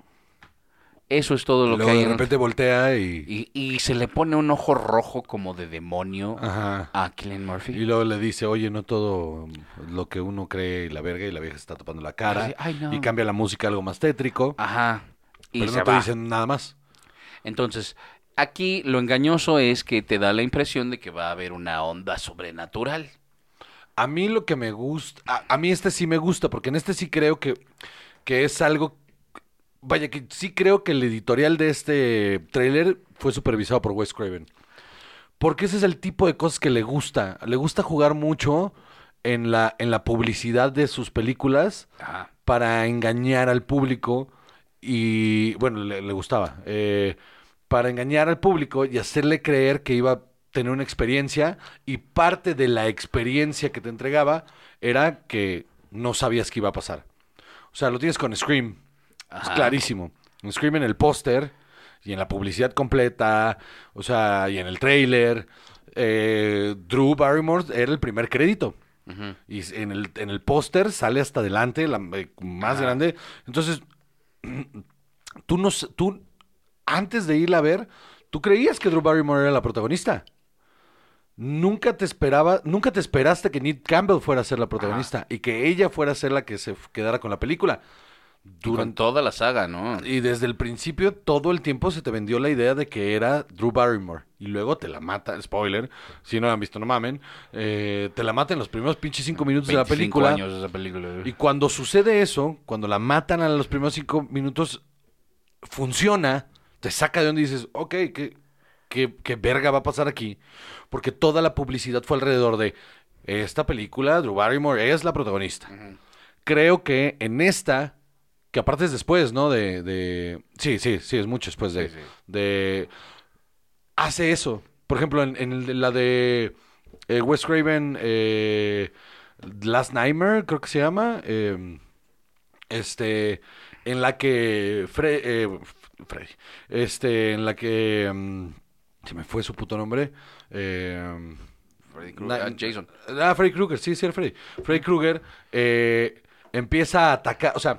Eso es todo lo Luego que hay. de en- repente voltea y... Y, y se le pone un ojo rojo como de demonio Ajá. a Killian Murphy. Y luego le dice, oye, no todo lo que uno cree y la verga, y la vieja se está tapando la cara. Ay, ay, no. Y cambia la música a algo más tétrico. Ajá. Y pero se no te va. dicen nada más. Entonces, aquí lo engañoso es que te da la impresión de que va a haber una onda sobrenatural. A mí lo que me gusta, a, a mí este sí me gusta, porque en este sí creo que, que es algo, vaya, que sí creo que el editorial de este tráiler fue supervisado por Wes Craven. Porque ese es el tipo de cosas que le gusta. Le gusta jugar mucho en la, en la publicidad de sus películas Ajá. para engañar al público y, bueno, le, le gustaba, eh, para engañar al público y hacerle creer que iba a tener una experiencia y parte de la experiencia que te entregaba era que no sabías qué iba a pasar. O sea, lo tienes con Scream, es clarísimo. En Scream en el póster y en la publicidad completa, o sea, y en el trailer, eh, Drew Barrymore era el primer crédito. Y en el, en el póster sale hasta adelante, la, eh, más grande. Entonces, tú no tú antes de irla a ver, tú creías que Drew Barrymore era la protagonista. Nunca te esperaba, nunca te esperaste que Nick Campbell fuera a ser la protagonista y que ella fuera a ser la que se quedara con la película. Durante- toda la saga, ¿no? y desde el principio, todo el tiempo se te vendió la idea de que era Drew Barrymore. Y luego te la mata, spoiler, si no la han visto, no mamen. eh, te la mata en los primeros pinches cinco minutos de la 25 película. años esa película. Y cuando sucede eso, cuando la matan a los primeros cinco minutos, funciona, te saca de donde dices, ok, ¿qué, qué, qué verga va a pasar aquí? Porque toda la publicidad fue alrededor de esta película, Drew Barrymore es la protagonista. Creo que en esta, que aparte es después, ¿no? De, de... Sí, sí, sí, es mucho después de... Sí, sí. de... Hace eso. Por ejemplo, en, la de eh, Wes Craven, eh, Last Nightmare, creo que se llama. eh, este, en la que Fre- eh, Freddy, este, en la que mm, se me fue su puto nombre. eh, Freddy Krueger, ah, Jason. Ah, Freddy Krueger, sí, sí, era Freddy. Freddy Krueger empieza a atacar, o sea,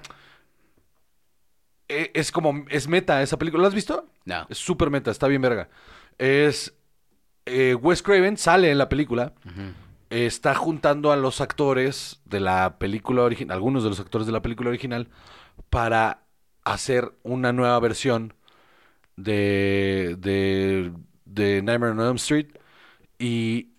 es como, es meta esa película. ¿La has visto? No. Es súper meta, está bien verga. Es, eh, Wes Craven sale en la película, está juntando a los actores de la película original, algunos de los actores de la película original, para hacer una nueva versión de, de, de Nightmare on Elm Street y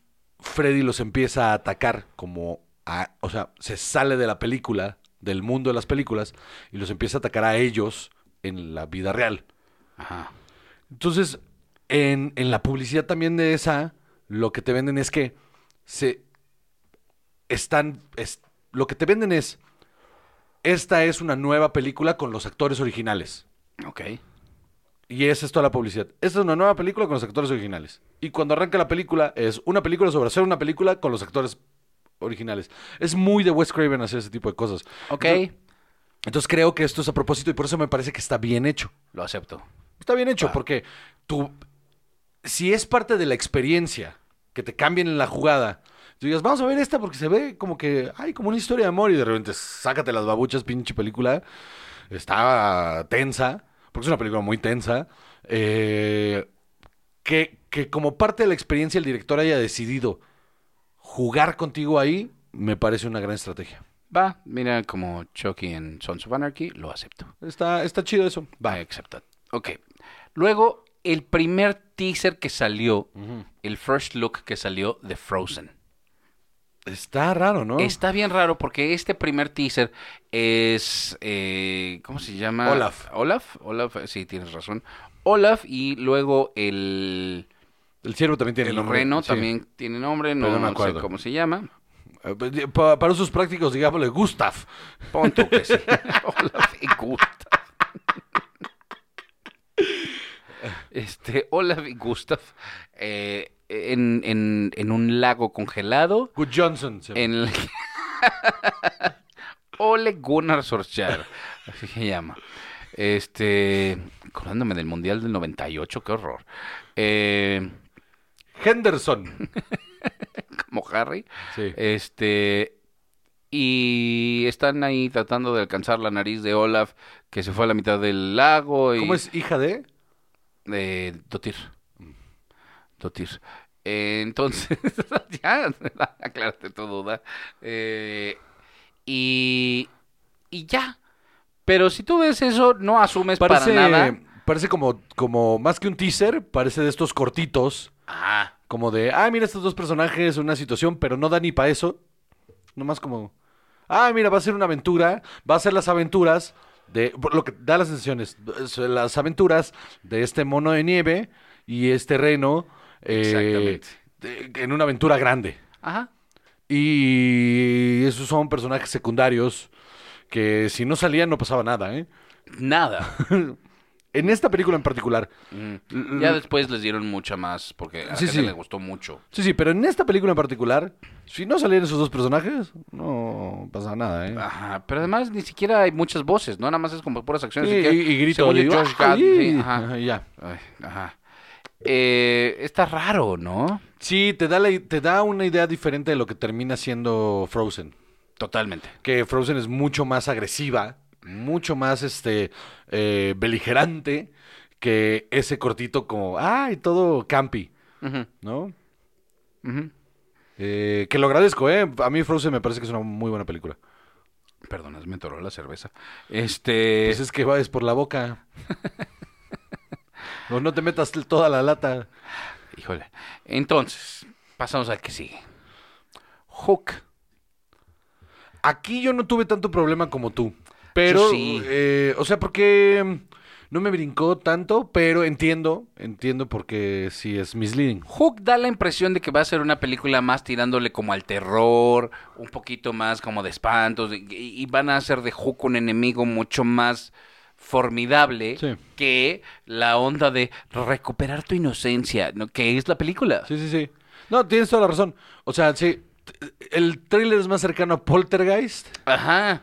Freddy los empieza a atacar como a- o sea, se sale de la película, del mundo de las películas y los empieza a atacar a ellos en la vida real. Ajá. Entonces, en, en la publicidad también de esa, lo que te venden es que se están. es- lo que te venden es. Esta es una nueva película con los actores originales. Ok. Y esa es toda la publicidad. Esta es una nueva película con los actores originales. Y cuando arranca la película, es una película sobre hacer una película con los actores originales. Es muy de Wes Craven hacer ese tipo de cosas. Ok. Entonces, entonces creo que esto es a propósito y por eso me parece que está bien hecho. Lo acepto. Está bien hecho, porque tú, si es parte de la experiencia que te cambien en la jugada, tú digas, vamos a ver esta porque se ve como que hay como una historia de amor y de repente sácate las babuchas, pinche película, está tensa, porque es una película muy tensa, eh, que, que como parte de la experiencia el director haya decidido jugar contigo ahí, me parece una gran estrategia. Va, mira como Chucky en Sons of Anarchy, lo acepto. Está, está chido eso. Va, aceptado. Ok. Luego, el primer teaser que salió, el first look que salió de Frozen. Está raro, ¿no? Está bien raro porque este primer teaser es. eh, ¿Cómo se llama? Olaf. Olaf. Olaf, sí, tienes razón. Olaf y luego el. El ciervo también tiene El nombre. reno Sí. también tiene nombre, no, no sé cómo se llama. Eh, pa- Para usos prácticos, digámosle Gustav. Pon tú que sí. Olaf y Gustav. Este, Olaf y Gustav eh, en, en, en un lago congelado Good Johnson. se- en el, Ole Gunnar Solskjaer, así se llama. Este, acordándome del Mundial del 98, qué horror. Eh, Henderson. como Harry. Sí. Este, y están ahí tratando de alcanzar la nariz de Olaf, que se fue a la mitad del lago. Y, ¿Cómo es hija de? De Dotir. Dotir. Entonces, ya, aclárate tu duda. Eh, y, y ya. Pero si tú ves eso, no asumes Parece, para nada. parece como, como más que un teaser, parece de estos cortitos, Ajá. Como de, ah, mira estos dos personajes, una situación, pero no da ni para eso. Nomás como, ah, mira, va a ser una aventura, va a ser las aventuras de, lo que da las sensaciones, las aventuras de este mono de nieve y este reno eh, de- en una aventura grande. Ajá. Y esos son personajes secundarios que si no salían no pasaba nada, ¿eh? Nada. En esta película en particular. Mm. Ya después les dieron mucha más porque a la Sí, gente sí. le gustó mucho. Sí, sí, pero en esta película en particular, si no salían esos dos personajes, no pasa nada, ¿eh? Ajá, pero además ni siquiera hay muchas voces, ¿no? Nada más es como puras acciones. Sí, y, y grito. digo, Josh "Ah, Gad, sí". sí, ajá. Ajá, ya. Ay, ajá. Eh, está raro, ¿no? Sí, te da, la- te da una idea diferente de lo que termina siendo Frozen. Totalmente. Que Frozen es mucho más agresiva, mucho más este eh, beligerante que ese cortito como, ay, todo campi, ¿no? Eh, que lo agradezco, ¿eh? A mí Frozen me parece que es una muy buena película. Perdona, me atoró la cerveza. Este. Pues es que va es por la boca. o no te metas toda la lata. Híjole. Entonces, pasamos al que sigue. Hook. Aquí yo no tuve tanto problema como tú. Pero, sí. eh, o sea, porque mm, no me brincó tanto, pero entiendo, entiendo porque sí es misleading. Hook da la impresión de que va a ser una película más tirándole como al terror, un poquito más como de espantos, y, y van a hacer de Hook un enemigo mucho más formidable Sí. que la onda de recuperar tu inocencia, ¿no? que es la película. Sí, sí, sí. No, tienes toda la razón. O sea, sí, el tráiler es más cercano a Poltergeist. Ajá.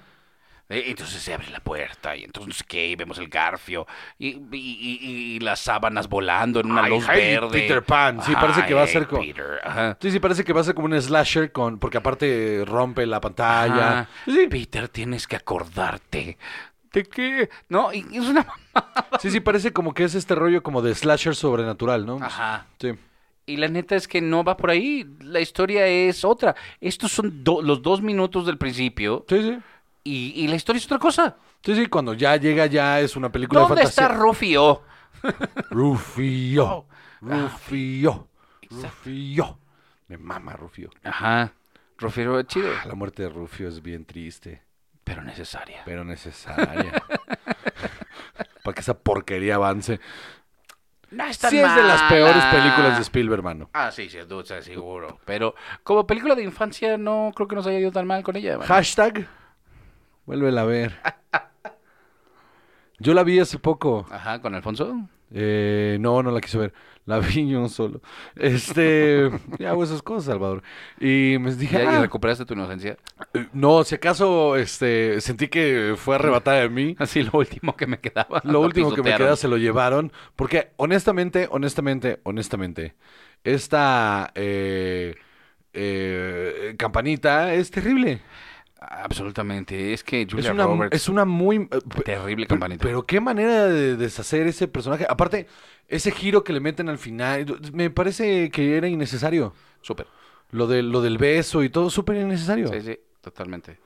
Eh, Entonces se abre la puerta y entonces qué, vemos el garfio y, y- y- y las sábanas volando en una Ay, luz ay, verde. Peter Pan, sí, parece que va a ser como... como- Peter, ajá. Sí, sí, parece que va a ser como un slasher con, porque aparte rompe la pantalla. Sí. Peter, tienes que acordarte. ¿De qué? No, y es una. Sí, sí, parece como que es este rollo como de slasher sobrenatural, ¿no? Ajá. Sí. Y la neta es que no va por ahí. La historia es otra. Estos son do- los dos minutos del principio Sí, sí. Y, y la historia es otra cosa. Sí, sí, cuando ya llega ya es una película de ¿Dónde está. Rufio? Rufio. Ah, Rufio. Rufio. Me mama Rufio. Ajá. Rufio, chido. La muerte de Rufio es bien triste, Pero necesaria. pero necesaria. Para que esa porquería avance. No está Sí es de las peores películas de Spielberg, mano. Ah, sí, sí, duda, seguro. Pero como película de infancia no creo que nos haya ido tan mal con ella. mano. Hashtag. Vuélvela a ver. Yo la vi hace poco. Ajá, con Alfonso. Eh, no, no la quise ver. La vi yo solo. Este. ya hago esas cosas, Salvador. Y me dije. ¿Ya, y "Ah, recuperaste tu inocencia? eh, no, si acaso este, sentí que fue arrebatada de mí. Así lo último que me quedaba. Lo último que me pisotearon. queda se lo llevaron. Porque honestamente, honestamente, honestamente, esta eh, eh, campanita es terrible. Absolutamente. Es que Es Julia una, Roberts. es una muy... eh, terrible campanita. pero qué manera de deshacer ese personaje. Aparte, ese giro que le meten al final, me parece que era innecesario. Súper. Lo, de, lo del beso y todo, súper innecesario. Sí, sí, totalmente.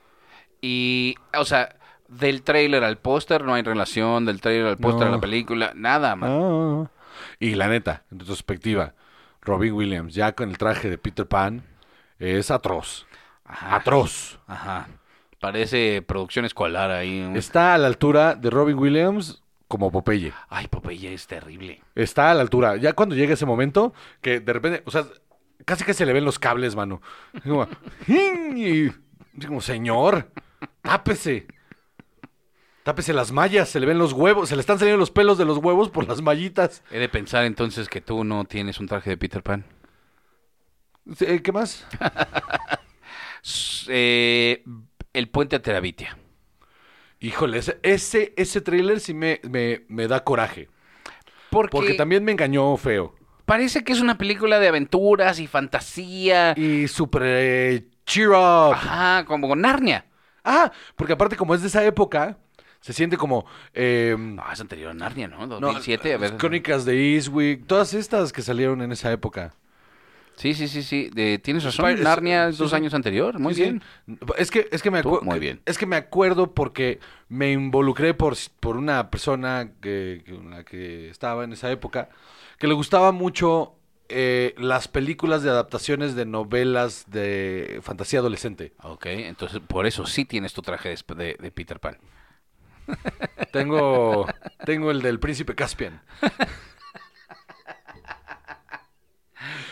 Y, o sea, del trailer al póster no hay relación, del trailer al póster a No. la película, nada, man. Ah. Y la neta, en retrospectiva, Robin Williams, ya con el traje de Peter Pan, es atroz. Ajá. Atroz. Ajá. Parece producción escolar ahí. Está a la altura de Robin Williams como Popeye. Ay, Popeye es terrible. Está a la altura. Ya cuando llega ese momento, que de repente, o sea, casi que se le ven los cables, mano. Y Como, y como, señor, tápese. Tápese las mallas, se le ven los huevos, se le están saliendo los pelos de los huevos por las mallitas. He de pensar entonces que tú no tienes un traje de Peter Pan. Eh, ¿Qué más? Eh, el puente a Terabitia. Híjole, ese, ese, ese tráiler sí me, me, me da coraje. Porque, Porque también me engañó feo. parece que es una película de aventuras y fantasía. Y súper eh, cheer up. Ajá, como con Narnia. Ah, porque aparte como es de esa época, se siente como... eh, No, es anterior a Narnia, ¿no? no, 2007, a ver. las Crónicas de Eastwick, todas estas que salieron en esa época. Sí, sí, sí, sí. De- tienes razón. Narnia es dos sí. años anterior. Muy Sí, sí. bien. Es que, es que me acuerdo. muy bien. Es que me acuerdo porque me involucré por, por una persona que, que- estaba en esa época, que le gustaba mucho eh, las películas de adaptaciones de novelas de fantasía adolescente. Ok, entonces por eso sí tienes tu traje de- de Peter Pan. Tengo, tengo el del príncipe Caspian.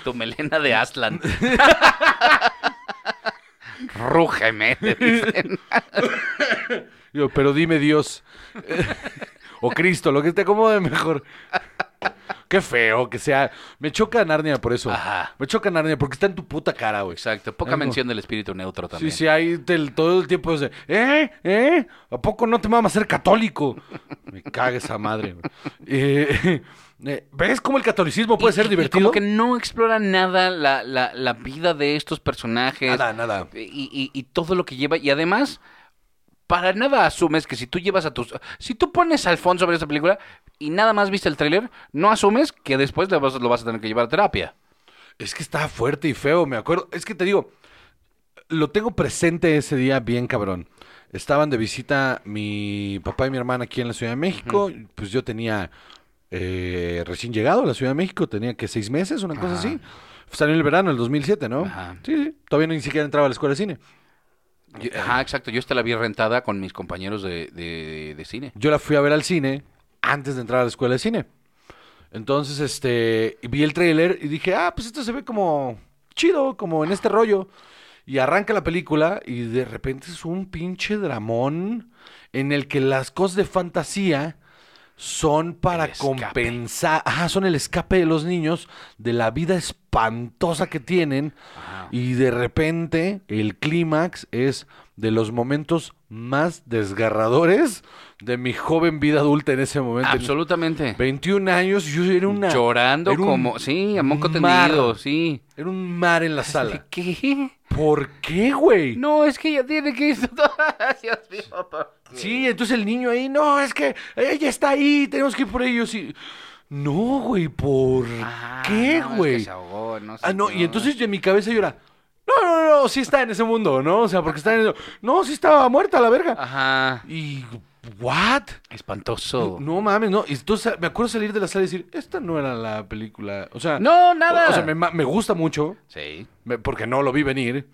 Tu melena de Aslan. Rúgeme, te dicen. Yo, pero dime Dios. o Cristo, lo que te acomode mejor. Qué feo que sea. Me choca Narnia por eso. Ajá. Me choca Narnia porque está en tu puta cara, güey. Exacto, poca Algo. mención del espíritu neutro también. Sí, sí, del- todo el tiempo es de, ¿eh? ¿eh? ¿A poco no te mamas ser católico? Me caga esa madre. güey. Eh, ¿Ves cómo el catolicismo puede Y- ser y divertido? como que no explora nada la, la- la vida de estos personajes. Nada, nada. Y, y- y todo lo que lleva. Y además, para nada asumes que si tú llevas a tus. Si tú pones a Alfonso a ver esta película y nada más viste el tráiler, no asumes que después lo vas, lo vas a tener que llevar a terapia. Es que está fuerte y feo, me acuerdo. Es que te digo, lo tengo presente ese día bien cabrón. Estaban de visita mi papá y mi hermana aquí en la Ciudad de México. Pues yo tenía eh, recién llegado a la Ciudad de México, tenía que seis meses, una cosa Ajá. así. Salió en el verano, el 2007, ¿no? Ajá. Sí, sí. Todavía ni siquiera entraba a la escuela de cine. Yo- Ajá, exacto. Yo esta la vi rentada con mis compañeros de, de- de cine. Yo la fui a ver al cine antes de entrar a la escuela de cine. Entonces, este, vi el tráiler y dije, ah, pues esto se ve como chido, como en este rollo. Y arranca la película y de repente es un pinche dramón en el que las cosas de fantasía son para compensar, ajá, son el escape de los niños de la vida espantosa que tienen y de repente el clímax es de los momentos más desgarradores de mi joven vida adulta en ese momento. Absolutamente. 21 años, yo era una... Llorando era un como. Sí, a moco tendido, sí. Era un mar en la sala. ¿Qué? ¿Por qué, güey? No, es que ella tiene que ir. Dios mío, ¿por qué? Sí, entonces el niño ahí, no, es que ella está ahí, tenemos que ir por ellos. Y... No, güey, ¿por Ah, qué, no, es que güey? se ahogó, no sé ah, no, y entonces en mi cabeza yo era, no, no, no, sí está en ese mundo, ¿no? O sea, porque está en el... No, sí estaba muerta la verga. Ajá. Y, ¿what? Espantoso. No mames, no. Y entonces me acuerdo salir de la sala y decir, esta no era la película. O sea, No, nada. O sea, me, gusta mucho, Sí. me- porque no lo vi venir.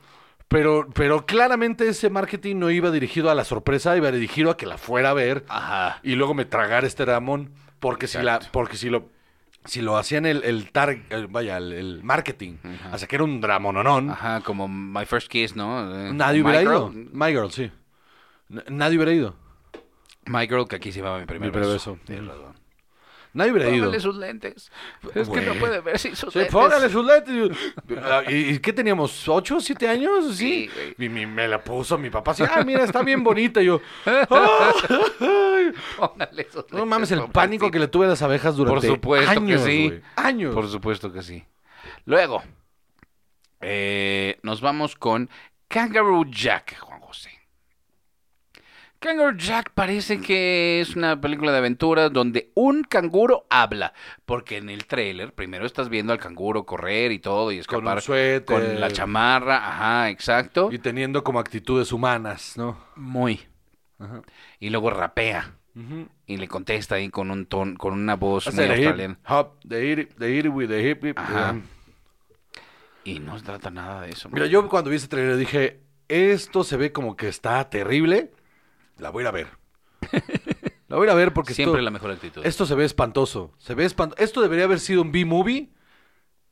Pero, pero claramente ese marketing no iba dirigido a la sorpresa, iba dirigido a que la fuera a ver Ajá. y luego me tragara este Ramón. Porque si la, porque si lo, si lo hacían el, el tar- el- vaya, el, el marketing, Ajá. hasta que era un dramononón, Ajá, como My First Kiss, ¿no? Nadie hubiera ido. My Girl, sí. Nadie hubiera ido. My Girl, que aquí se llama mi primer Mi primer beso. beso. Razón. Nadie hubiera ido. Póngale sus lentes. Es que no puede ver sin sus Sí, lentes. póngale sus lentes. ¿Y, y qué teníamos? ¿Ocho, siete años? Sí. Sí. Y me la puso mi papá así, ah, mira, está bien bonita. Y yo, "Ah, ay". Póngale sus no lentes, mames, el pánico que le tuve a las abejas durante Por supuesto años, que sí. Años. Por supuesto que sí. Luego, eh, nos vamos con Kangaroo Jack. Kangaroo Jack parece que es una película de aventuras donde un canguro habla. Porque en el tráiler primero estás viendo al canguro correr y todo y Con escapar un suéter. con la chamarra. Ajá, exacto. Y teniendo como actitudes humanas, ¿no? Muy. Ajá. Y luego rapea. Y le contesta ahí con un ton, con una voz muy australiana. hop, the hip, the hip with the hip, hip. Ajá. Ajá. Y no se trata nada de eso. Mira, yo cuando vi ese trailer dije, esto se ve como que está terrible. La voy a ir a ver. La voy a ir a ver porque Siempre esto, la mejor actitud. esto se ve espantoso. Se ve espantoso. Esto debería haber sido un B-movie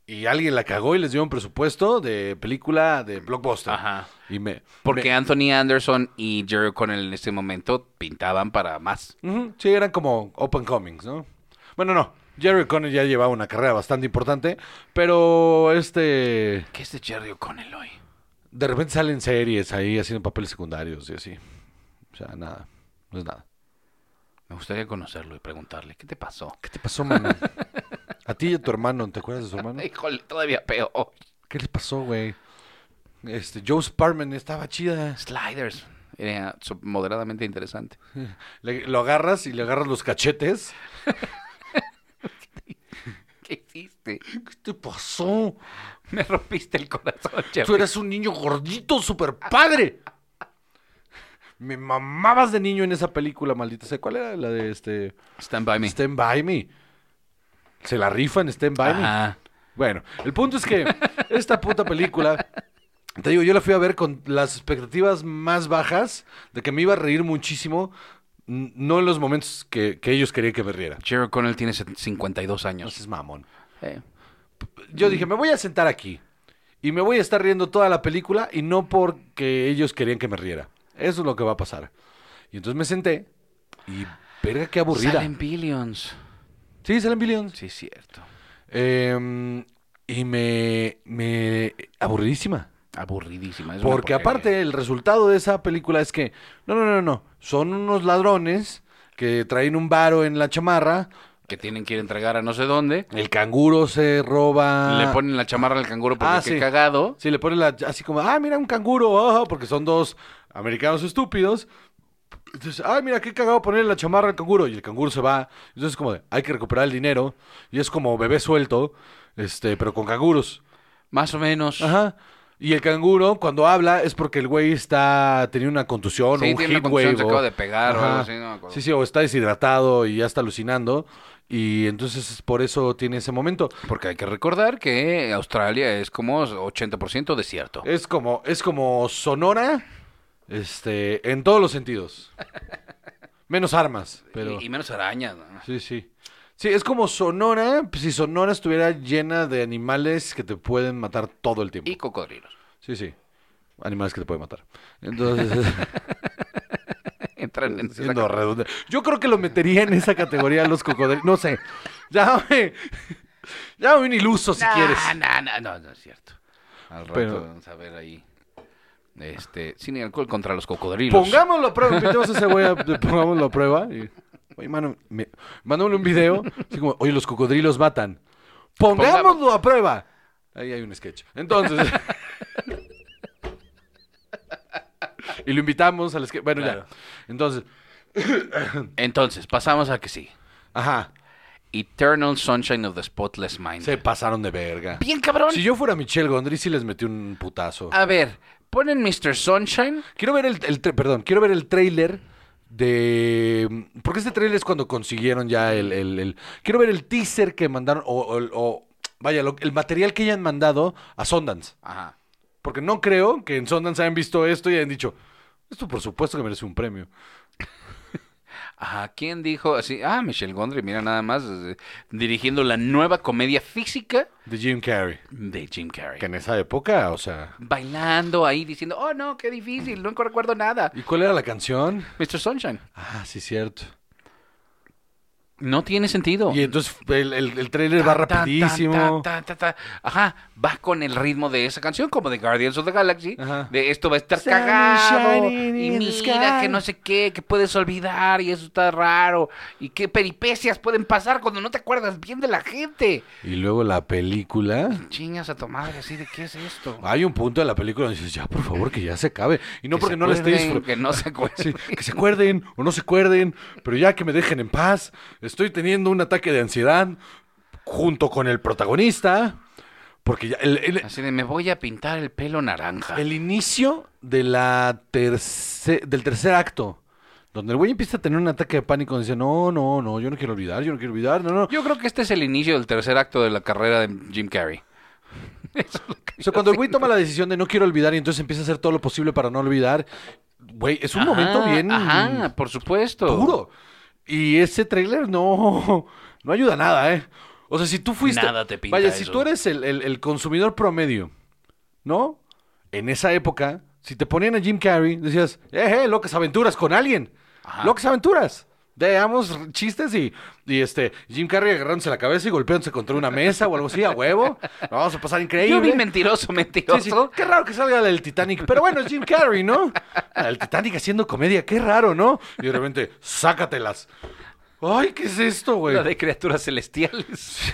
y alguien la cagó y les dio un presupuesto de película de blockbuster. Ajá. Y me Porque me- Anthony Anderson y Jerry O'Connell en este momento pintaban para más. Sí, eran como open comics, ¿no? Bueno, no. Jerry Conner ya llevaba una carrera bastante importante, pero este ¿Qué es de Jerry O'Connell hoy? de repente salen series ahí haciendo papeles secundarios y así. O sea, nada, no es nada. Me gustaría conocerlo y preguntarle, ¿qué te pasó? ¿Qué te pasó, mano? a ti y a tu hermano, ¿te acuerdas de su hermano? Híjole, todavía peor. ¿Qué les pasó, güey? Este, Joe Sparman estaba chida. Sliders. Era moderadamente interesante. Le- lo agarras y le agarras los cachetes. ¿Qué hiciste? ¿Qué te pasó? Me rompiste el corazón, Jerry. Tú eras un niño gordito, super padre. Me mamabas de niño en esa película, maldita sea. ¿Cuál era la de este? Stand by me. Stand By Me. Se la rifan Stand By Me. Bueno, el punto es que esta puta película, te digo, yo la fui a ver con las expectativas más bajas de que me iba a reír muchísimo, no en los momentos que, que ellos querían que me riera. Jerry O'Connell tiene 52 No años. seas mamón. Eh, Yo dije, me voy a sentar aquí y me voy a estar riendo toda la película y no porque ellos querían que me riera. Eso es lo que va a pasar. Y entonces me senté y, verga, qué aburrida. Salen Billions. Sí, salen Billions. Sí, es cierto. Em, y me, me... Aburridísima. Aburridísima. es Porque aparte el resultado de esa película es que, no, no, no, no, son unos ladrones que traen un varo en la chamarra, Que tienen que ir a entregar a no sé dónde. el canguro se roba... Le ponen la chamarra al canguro porque Ah, sí. cagado. Sí, le ponen la, así como, ah, mira un canguro, ajá, porque son dos americanos estúpidos. Entonces, ay, mira, qué cagado ponerle la chamarra al canguro. Y el canguro se va. Entonces es como de, hay que recuperar el dinero. Y es como bebé suelto, este, pero con canguros. Más o menos. Ajá. Y el canguro, cuando habla, es porque el güey está teniendo una contusión Sí, o un tiene una heat contusión, wave. se o- acaba de pegar o algo así, no me acuerdo. Sí, sí, o está deshidratado y ya está alucinando. Y entonces por eso tiene ese momento. Porque hay que recordar que Australia es como 80% desierto. Es como, es como Sonora, este, en todos los sentidos. Menos armas, pero. Y, y menos arañas. ¿no? Sí, sí. Sí, es como Sonora, pues, si Sonora estuviera llena de animales que te pueden matar todo el tiempo. Y cocodrilos. Sí, sí. Animales que te pueden matar. Entonces, Entran en esa categoría. Yo creo que lo metería en esa categoría los cocodrilos. No sé. Llámame. Llámame un iluso si Nah, quieres. nah, nah, no, no es cierto. Al rato Pero- vamos a ver ahí. Este, sin alcohol contra los cocodrilos. Pongámoslo a prueba. Invitemos a ese güey a pongámoslo a prueba. Y, oye, mano, me, un video. Así como, oye, los cocodrilos matan. Pongámoslo a prueba. Ahí hay un sketch. Entonces. y lo invitamos al sketch. Bueno, Claro. ya. Entonces, Entonces, pasamos a que sí. ajá. Eternal Sunshine of the Spotless Mind. Se pasaron de verga. Bien cabrón. Si yo fuera Michelle Gondry, sí les metí un putazo. A ver, ponen Mr. Sunshine. Quiero ver el, el perdón, quiero ver el trailer de porque este trailer es cuando consiguieron ya el, el- el- quiero ver el teaser que mandaron o, o- o- vaya lo- el material que hayan mandado a Sundance Ajá. porque no creo que en Sundance hayan visto esto y hayan dicho esto por supuesto que merece un premio Ajá. ¿Quién dijo así? Ah, Michelle Gondry, mira nada más, eh, dirigiendo la nueva comedia física de Jim Carrey de Jim Carrey. que en esa época o sea Bailando ahí diciendo, oh no, qué difícil, no recuerdo nada. ¿y cuál era la canción? Mr. Sunshine. Ah sí cierto No tiene sentido. y entonces el, el, el trailer va Ta, ta, ta, rapidísimo ta, ta, ta. Ajá, va con el ritmo de esa canción, como de Guardians of the Galaxy. Ajá. De esto va a estar Sun cagado. Y mira que no sé qué, que puedes olvidar y eso está raro. Y qué peripecias pueden pasar cuando no te acuerdas bien de la gente. y luego la película Chingas a tu madre, así de qué es esto. Hay un punto de la película donde dices, ya, por favor, que ya se acabe. Y no Que porque no la esté disfrutando. Que no se acuerden. que se acuerden o no se acuerden, pero ya que me dejen en paz. Estoy teniendo un ataque de ansiedad junto con el protagonista. Porque ya el, el- Así de me voy a pintar el pelo naranja. el inicio de la terce- del tercer acto, donde el güey empieza a tener un ataque de pánico, dice, no, no, no, yo no quiero olvidar, yo no quiero olvidar, no, no. Yo creo que este es el inicio del tercer acto de la carrera de Jim Carrey. Eso es lo que O sea, cuando el güey toma la decisión de no quiero olvidar y entonces empieza a hacer todo lo posible para no olvidar, güey, es un Ajá, momento bien... Ajá, por supuesto. Duro. Y ese tráiler no, no ayuda a nada, ¿eh? O sea, si tú fuiste... Nada te pinta Vaya, si tú eres el, el- el consumidor promedio, ¿no? En esa época, si te ponían a Jim Carrey, decías, eh, eh, locas aventuras con alguien. Locas aventuras. Veamos chistes y, y este Jim Carrey agarrándose la cabeza y golpeándose contra una mesa o algo así, a huevo. Lo vamos a pasar increíble. Yo vi mentiroso, mentiroso. Sí, sí. Qué raro que salga del Titanic. Pero bueno, es Jim Carrey, ¿no? El Titanic haciendo comedia, qué raro, ¿no? Y de repente, sácatelas. Ay, ¿qué es esto, güey? La de criaturas celestiales.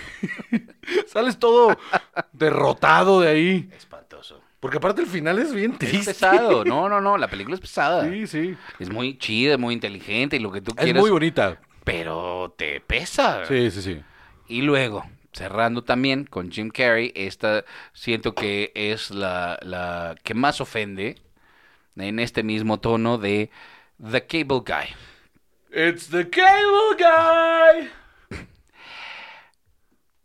Sales todo derrotado de ahí. Espantoso. Porque aparte el final es bien Es triste. pesado. No, no, no. La película es pesada. Sí, sí. Es muy chida, muy inteligente y lo que tú Es quieras. muy bonita. Pero te pesa. Sí, sí, sí. Y luego, cerrando también con Jim Carrey, esta siento que es la, la que más ofende en este mismo tono de The Cable Guy. It's the cable guy.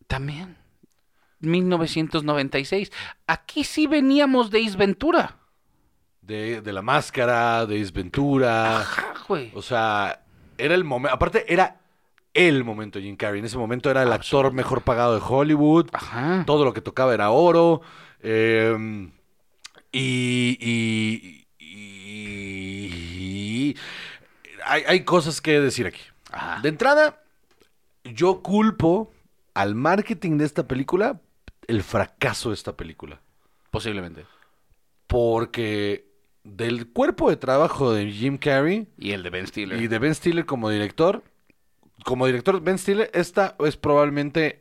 También. 1996. Aquí sí veníamos de Ace Ventura. De, de la máscara, de Isventura. Ajá, güey. O sea, era el momento. Aparte, era el momento Jim Carrey. En ese momento era el actor mejor pagado de Hollywood. Ajá. Todo lo que tocaba era oro. eh, y. y- y- hay, hay cosas que decir aquí. Ajá. De entrada, yo culpo al marketing de esta película el fracaso de esta película. Posiblemente. Porque del cuerpo de trabajo de Jim Carrey Y el de Ben Stiller. y de Ben Stiller como director, como director Ben Stiller, esta es probablemente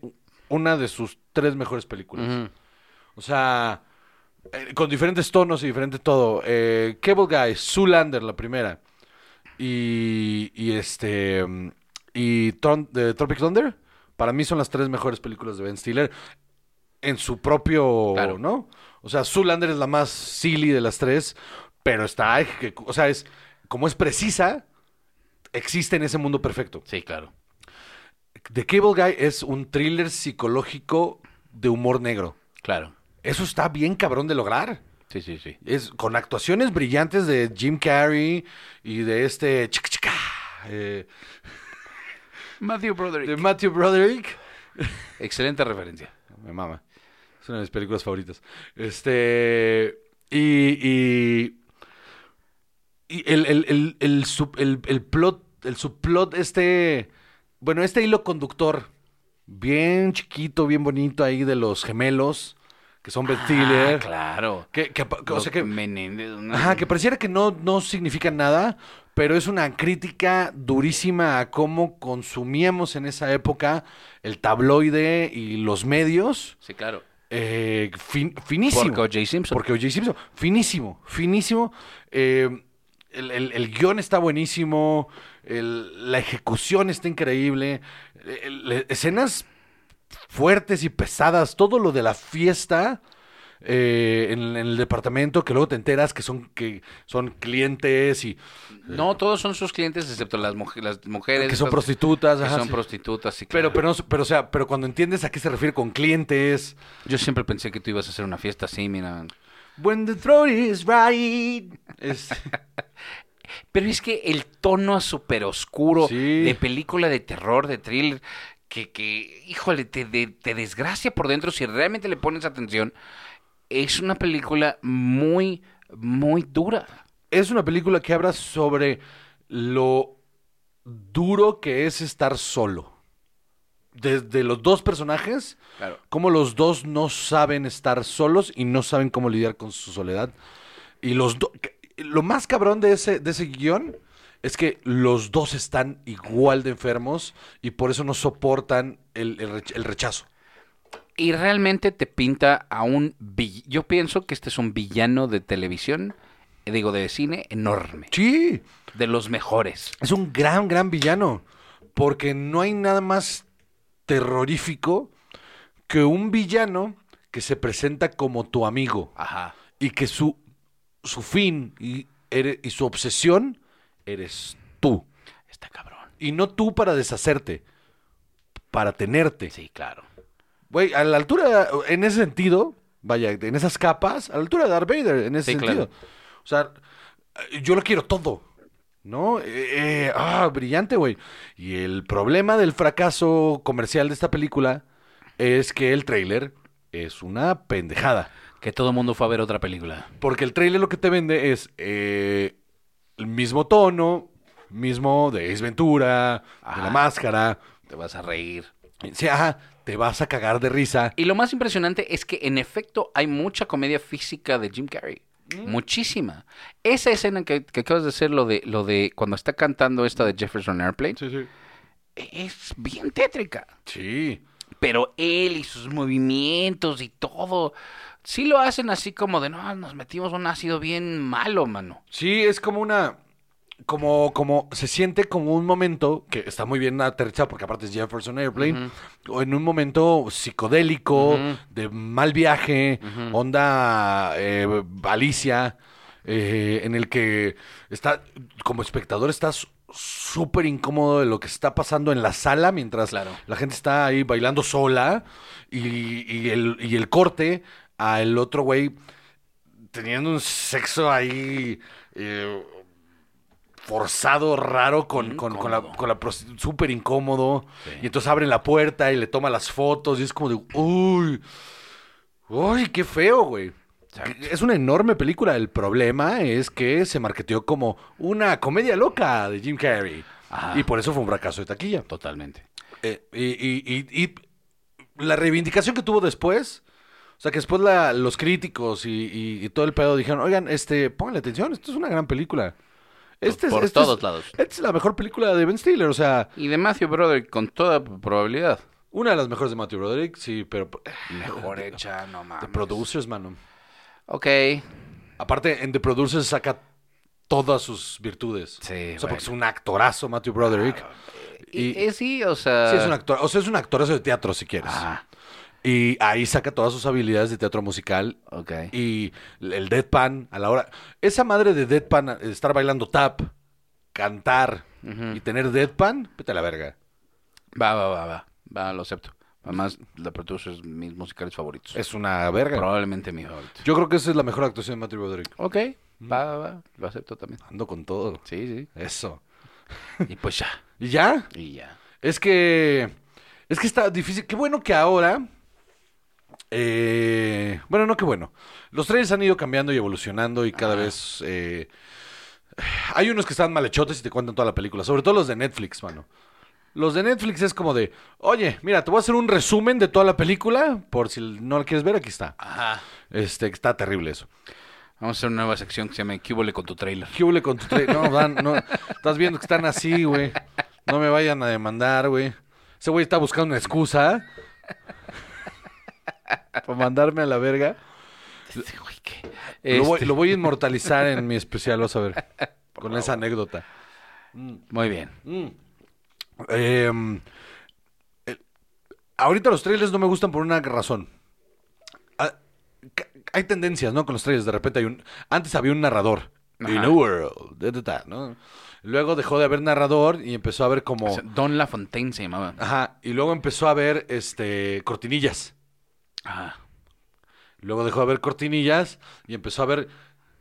una de sus tres mejores películas. O sea, eh, con diferentes tonos y diferente todo. Eh, Cable Guy, Zoolander, la primera. Y, y este. mm, Y Tron- Tropic Thunder. Para mí son las tres mejores películas de Ben Stiller. En su propio. Claro. ¿No? O sea, Zoolander es la más silly de las tres. Pero está. O sea, es. Como es precisa. Existe en ese mundo perfecto. Sí, claro. The Cable Guy es un thriller psicológico de humor negro. Claro. Eso está bien cabrón de lograr. Sí, sí, sí. Es con actuaciones brillantes de Jim Carrey y de este chica chica eh, Matthew Broderick. de Matthew Broderick. Excelente referencia. Me mama. Es una de mis películas favoritas. Este y y, y el, el, el, el, sub- el, el plot el subplot este bueno, este hilo conductor bien chiquito, bien bonito ahí de los gemelos que son Ben. Ah, claro. Que, que, que- o sea que Menéndez, Ajá, que pareciera que no, no significa nada, pero es una crítica durísima a cómo consumíamos en esa época el tabloide y los medios. Sí, claro. Eh, fin- finísimo. Porque O.J. Simpson. Porque O.J. Simpson. Finísimo, finísimo. Eh, el, el- el guion está buenísimo. el- la ejecución está increíble. el- escenas fuertes y pesadas. Todo lo de la fiesta. Eh, en, en el departamento que luego te enteras que son que son clientes y No, todos son sus clientes excepto las, muj- las mujeres. que son prostitutas que ajá, son sí. prostitutas, sí, pero claro. pero no- pero o sea pero cuando entiendes a qué se refiere con clientes Yo siempre pensé que tú ibas a hacer una fiesta así, mira. when the throat is right es- Pero es que el tono súper oscuro Sí. de película de terror, de thriller, que, que híjole, te, de- te desgracia por dentro si realmente le pones atención. Es una película muy, muy dura. es una película que habla sobre lo duro que es estar solo. Desde los dos personajes, Claro. cómo los dos no saben estar solos y no saben cómo lidiar con su soledad. Y los dos, lo más cabrón de ese, de ese guion es que los dos están igual de enfermos y por eso no soportan el, el rech- el rechazo. Y realmente te pinta a un... Yo pienso que este es un villano de televisión, digo, de cine, enorme. Sí, De los mejores. Es un gran, gran villano. Porque no hay nada más terrorífico que un villano que se presenta como tu amigo Ajá. y que su, su fin y, y su obsesión eres tú. Está cabrón. Y no tú para deshacerte, para tenerte. Sí, claro. Güey, a la altura, en ese sentido, vaya, en esas capas, a la altura de Darth Vader, en ese Sí, sentido. claro. O sea, yo lo quiero todo, ¿no? Eh, eh, ah, brillante, güey. Y el problema del fracaso comercial de esta película es que el tráiler es una pendejada. Que todo el mundo fue a ver otra película. Porque el tráiler lo que te vende es eh, el mismo tono, mismo de Ace Ventura, de. La Máscara. Te vas a reír. Sí, ajá, te vas a cagar de risa. Y lo más impresionante es que en efecto hay mucha comedia física de Jim Carrey. Muchísima. Esa escena que, que acabas de hacer, lo de, lo de cuando está cantando esta de Jefferson Airplane, Sí, sí. es bien tétrica. Sí. Pero él y sus movimientos y todo, sí lo hacen así como de, no, nos metimos un ácido bien malo, mano. Sí, es como una. Como, como, se siente como un momento que está muy bien aterrizado, porque aparte es Jefferson Airplane, o en un momento psicodélico, de mal viaje, onda eh, Alicia, eh, en el que está, como espectador, estás súper incómodo de lo que está pasando en la sala mientras Claro. la gente está ahí bailando sola y, y el, y el corte a el otro güey teniendo un sexo ahí eh, forzado, raro, con, con, con la, con la súper incómodo. Sí. Y entonces abren la puerta y le toma las fotos y es como de, uy, uy, qué feo, güey. Es una enorme película. El problema es que se marketeó como una comedia loca de Jim Carrey. Ajá. Y por eso fue un fracaso de taquilla. Totalmente. Eh, y, y- y- y la reivindicación que tuvo después, o sea, que después la- los críticos y todo el pedo dijeron, oigan, este, pónganle atención, esto es una gran película. Este es- Por esto es- todos lados. Esta es la mejor película de Ben Stiller, o sea, Y de Matthew Broderick, con toda probabilidad. una de las mejores de Matthew Broderick, sí, pero Mejor hecha, no The mames. Producers, mano. Ok. Aparte, en The Producers saca todas sus virtudes. Sí, O sea, bueno. porque es un actorazo, Matthew Broderick. Y, Y- eh, sí, o sea... Sí, es un actor, o sea, es un actorazo de teatro, si quieres. Ah, Y ahí saca todas sus habilidades de teatro musical ok. Y el deadpan a la hora. Esa madre de deadpan, estar bailando tap, cantar y tener deadpan, vete a la verga. Va, va, va, va. Va, lo acepto. Además, la produce es mis musicales favoritos. Es una verga. probablemente mi favorito. Yo creo que esa es la mejor actuación de Matthew Broderick. Ok. Va, va, va. Lo acepto también. Ando con todo. Sí, Eso. sí. Y pues ya. ¿Y ya? Y ya. Es que. Es que está difícil. Qué bueno que ahora. Eh, bueno, no qué bueno. Los trailers han ido cambiando y evolucionando y cada vez. eh, hay unos que están malhechotes y te cuentan toda la película. Sobre todo los de Netflix, mano. Los de Netflix es como de. Oye, mira, te voy a hacer un resumen de toda la película. Por si no la quieres ver, aquí está. Ajá. Este, está terrible eso. Vamos a hacer una nueva sección que se llama ¿Qué huele con tu trailer? ¿Qué huele con tu trailer? No, Dan, no. Estás viendo que están así, güey. No me vayan a demandar, güey. Ese güey está buscando una excusa. Para mandarme a la verga. Este güey, ¿qué? Lo, voy, lo voy a inmortalizar en mi especial, vas a ver. Con esa anécdota. Muy bien. Mm. Eh, el- ahorita los trailers no me gustan por una razón. Ah, hay tendencias, ¿no? Con los trailers. De repente hay un... Antes había un narrador. Ajá. In a world. da, da, da, ¿no? Luego dejó de haber narrador y empezó a haber como... O sea, Don LaFontaine se llamaba. Ajá. Y luego empezó a haber este cortinillas. Ajá. Luego dejó de haber cortinillas y empezó a haber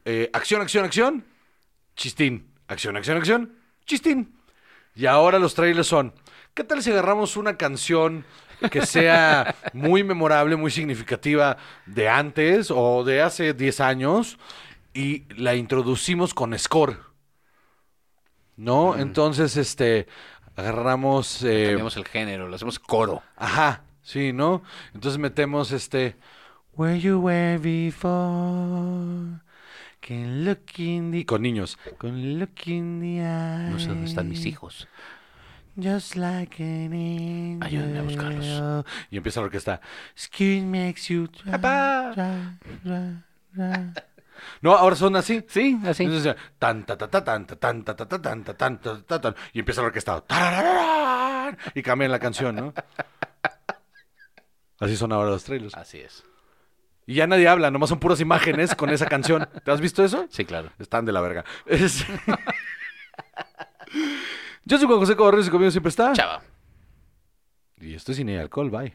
eh, acción, acción, acción, chistín. Acción, acción, acción, chistín. Y ahora los trailers son, ¿qué tal si agarramos una canción que sea muy memorable, muy significativa de antes o de hace 10 años y la introducimos con score? ¿No? Entonces, este, agarramos... eh, Cambiamos el género, lo hacemos coro. Ajá, sí, ¿no? Entonces metemos este Where you were before Can look in the... Con niños. Can look in the eye. No sé dónde están mis hijos. Just like an angel. Ayúdenme a buscarlos. Y empieza la orquesta. Skin makes you. No, ahora son así. Sí, así. Entonces, tan, ta, ta, ta, tan, ta, tan, ta, ta, ta, tan, ta, tan, ta, ta, tan, y empieza la orquesta. Y cambian la canción, ¿no? Así son ahora los trailers. Así es. Y ya nadie habla, nomás son puras imágenes con esa canción. ¿Te has visto eso? Sí, claro. Están de la verga. Es- Yo soy Juan José Cabarrero y conmigo siempre está. Chava. Y esto es Cine y Alcohol, bye.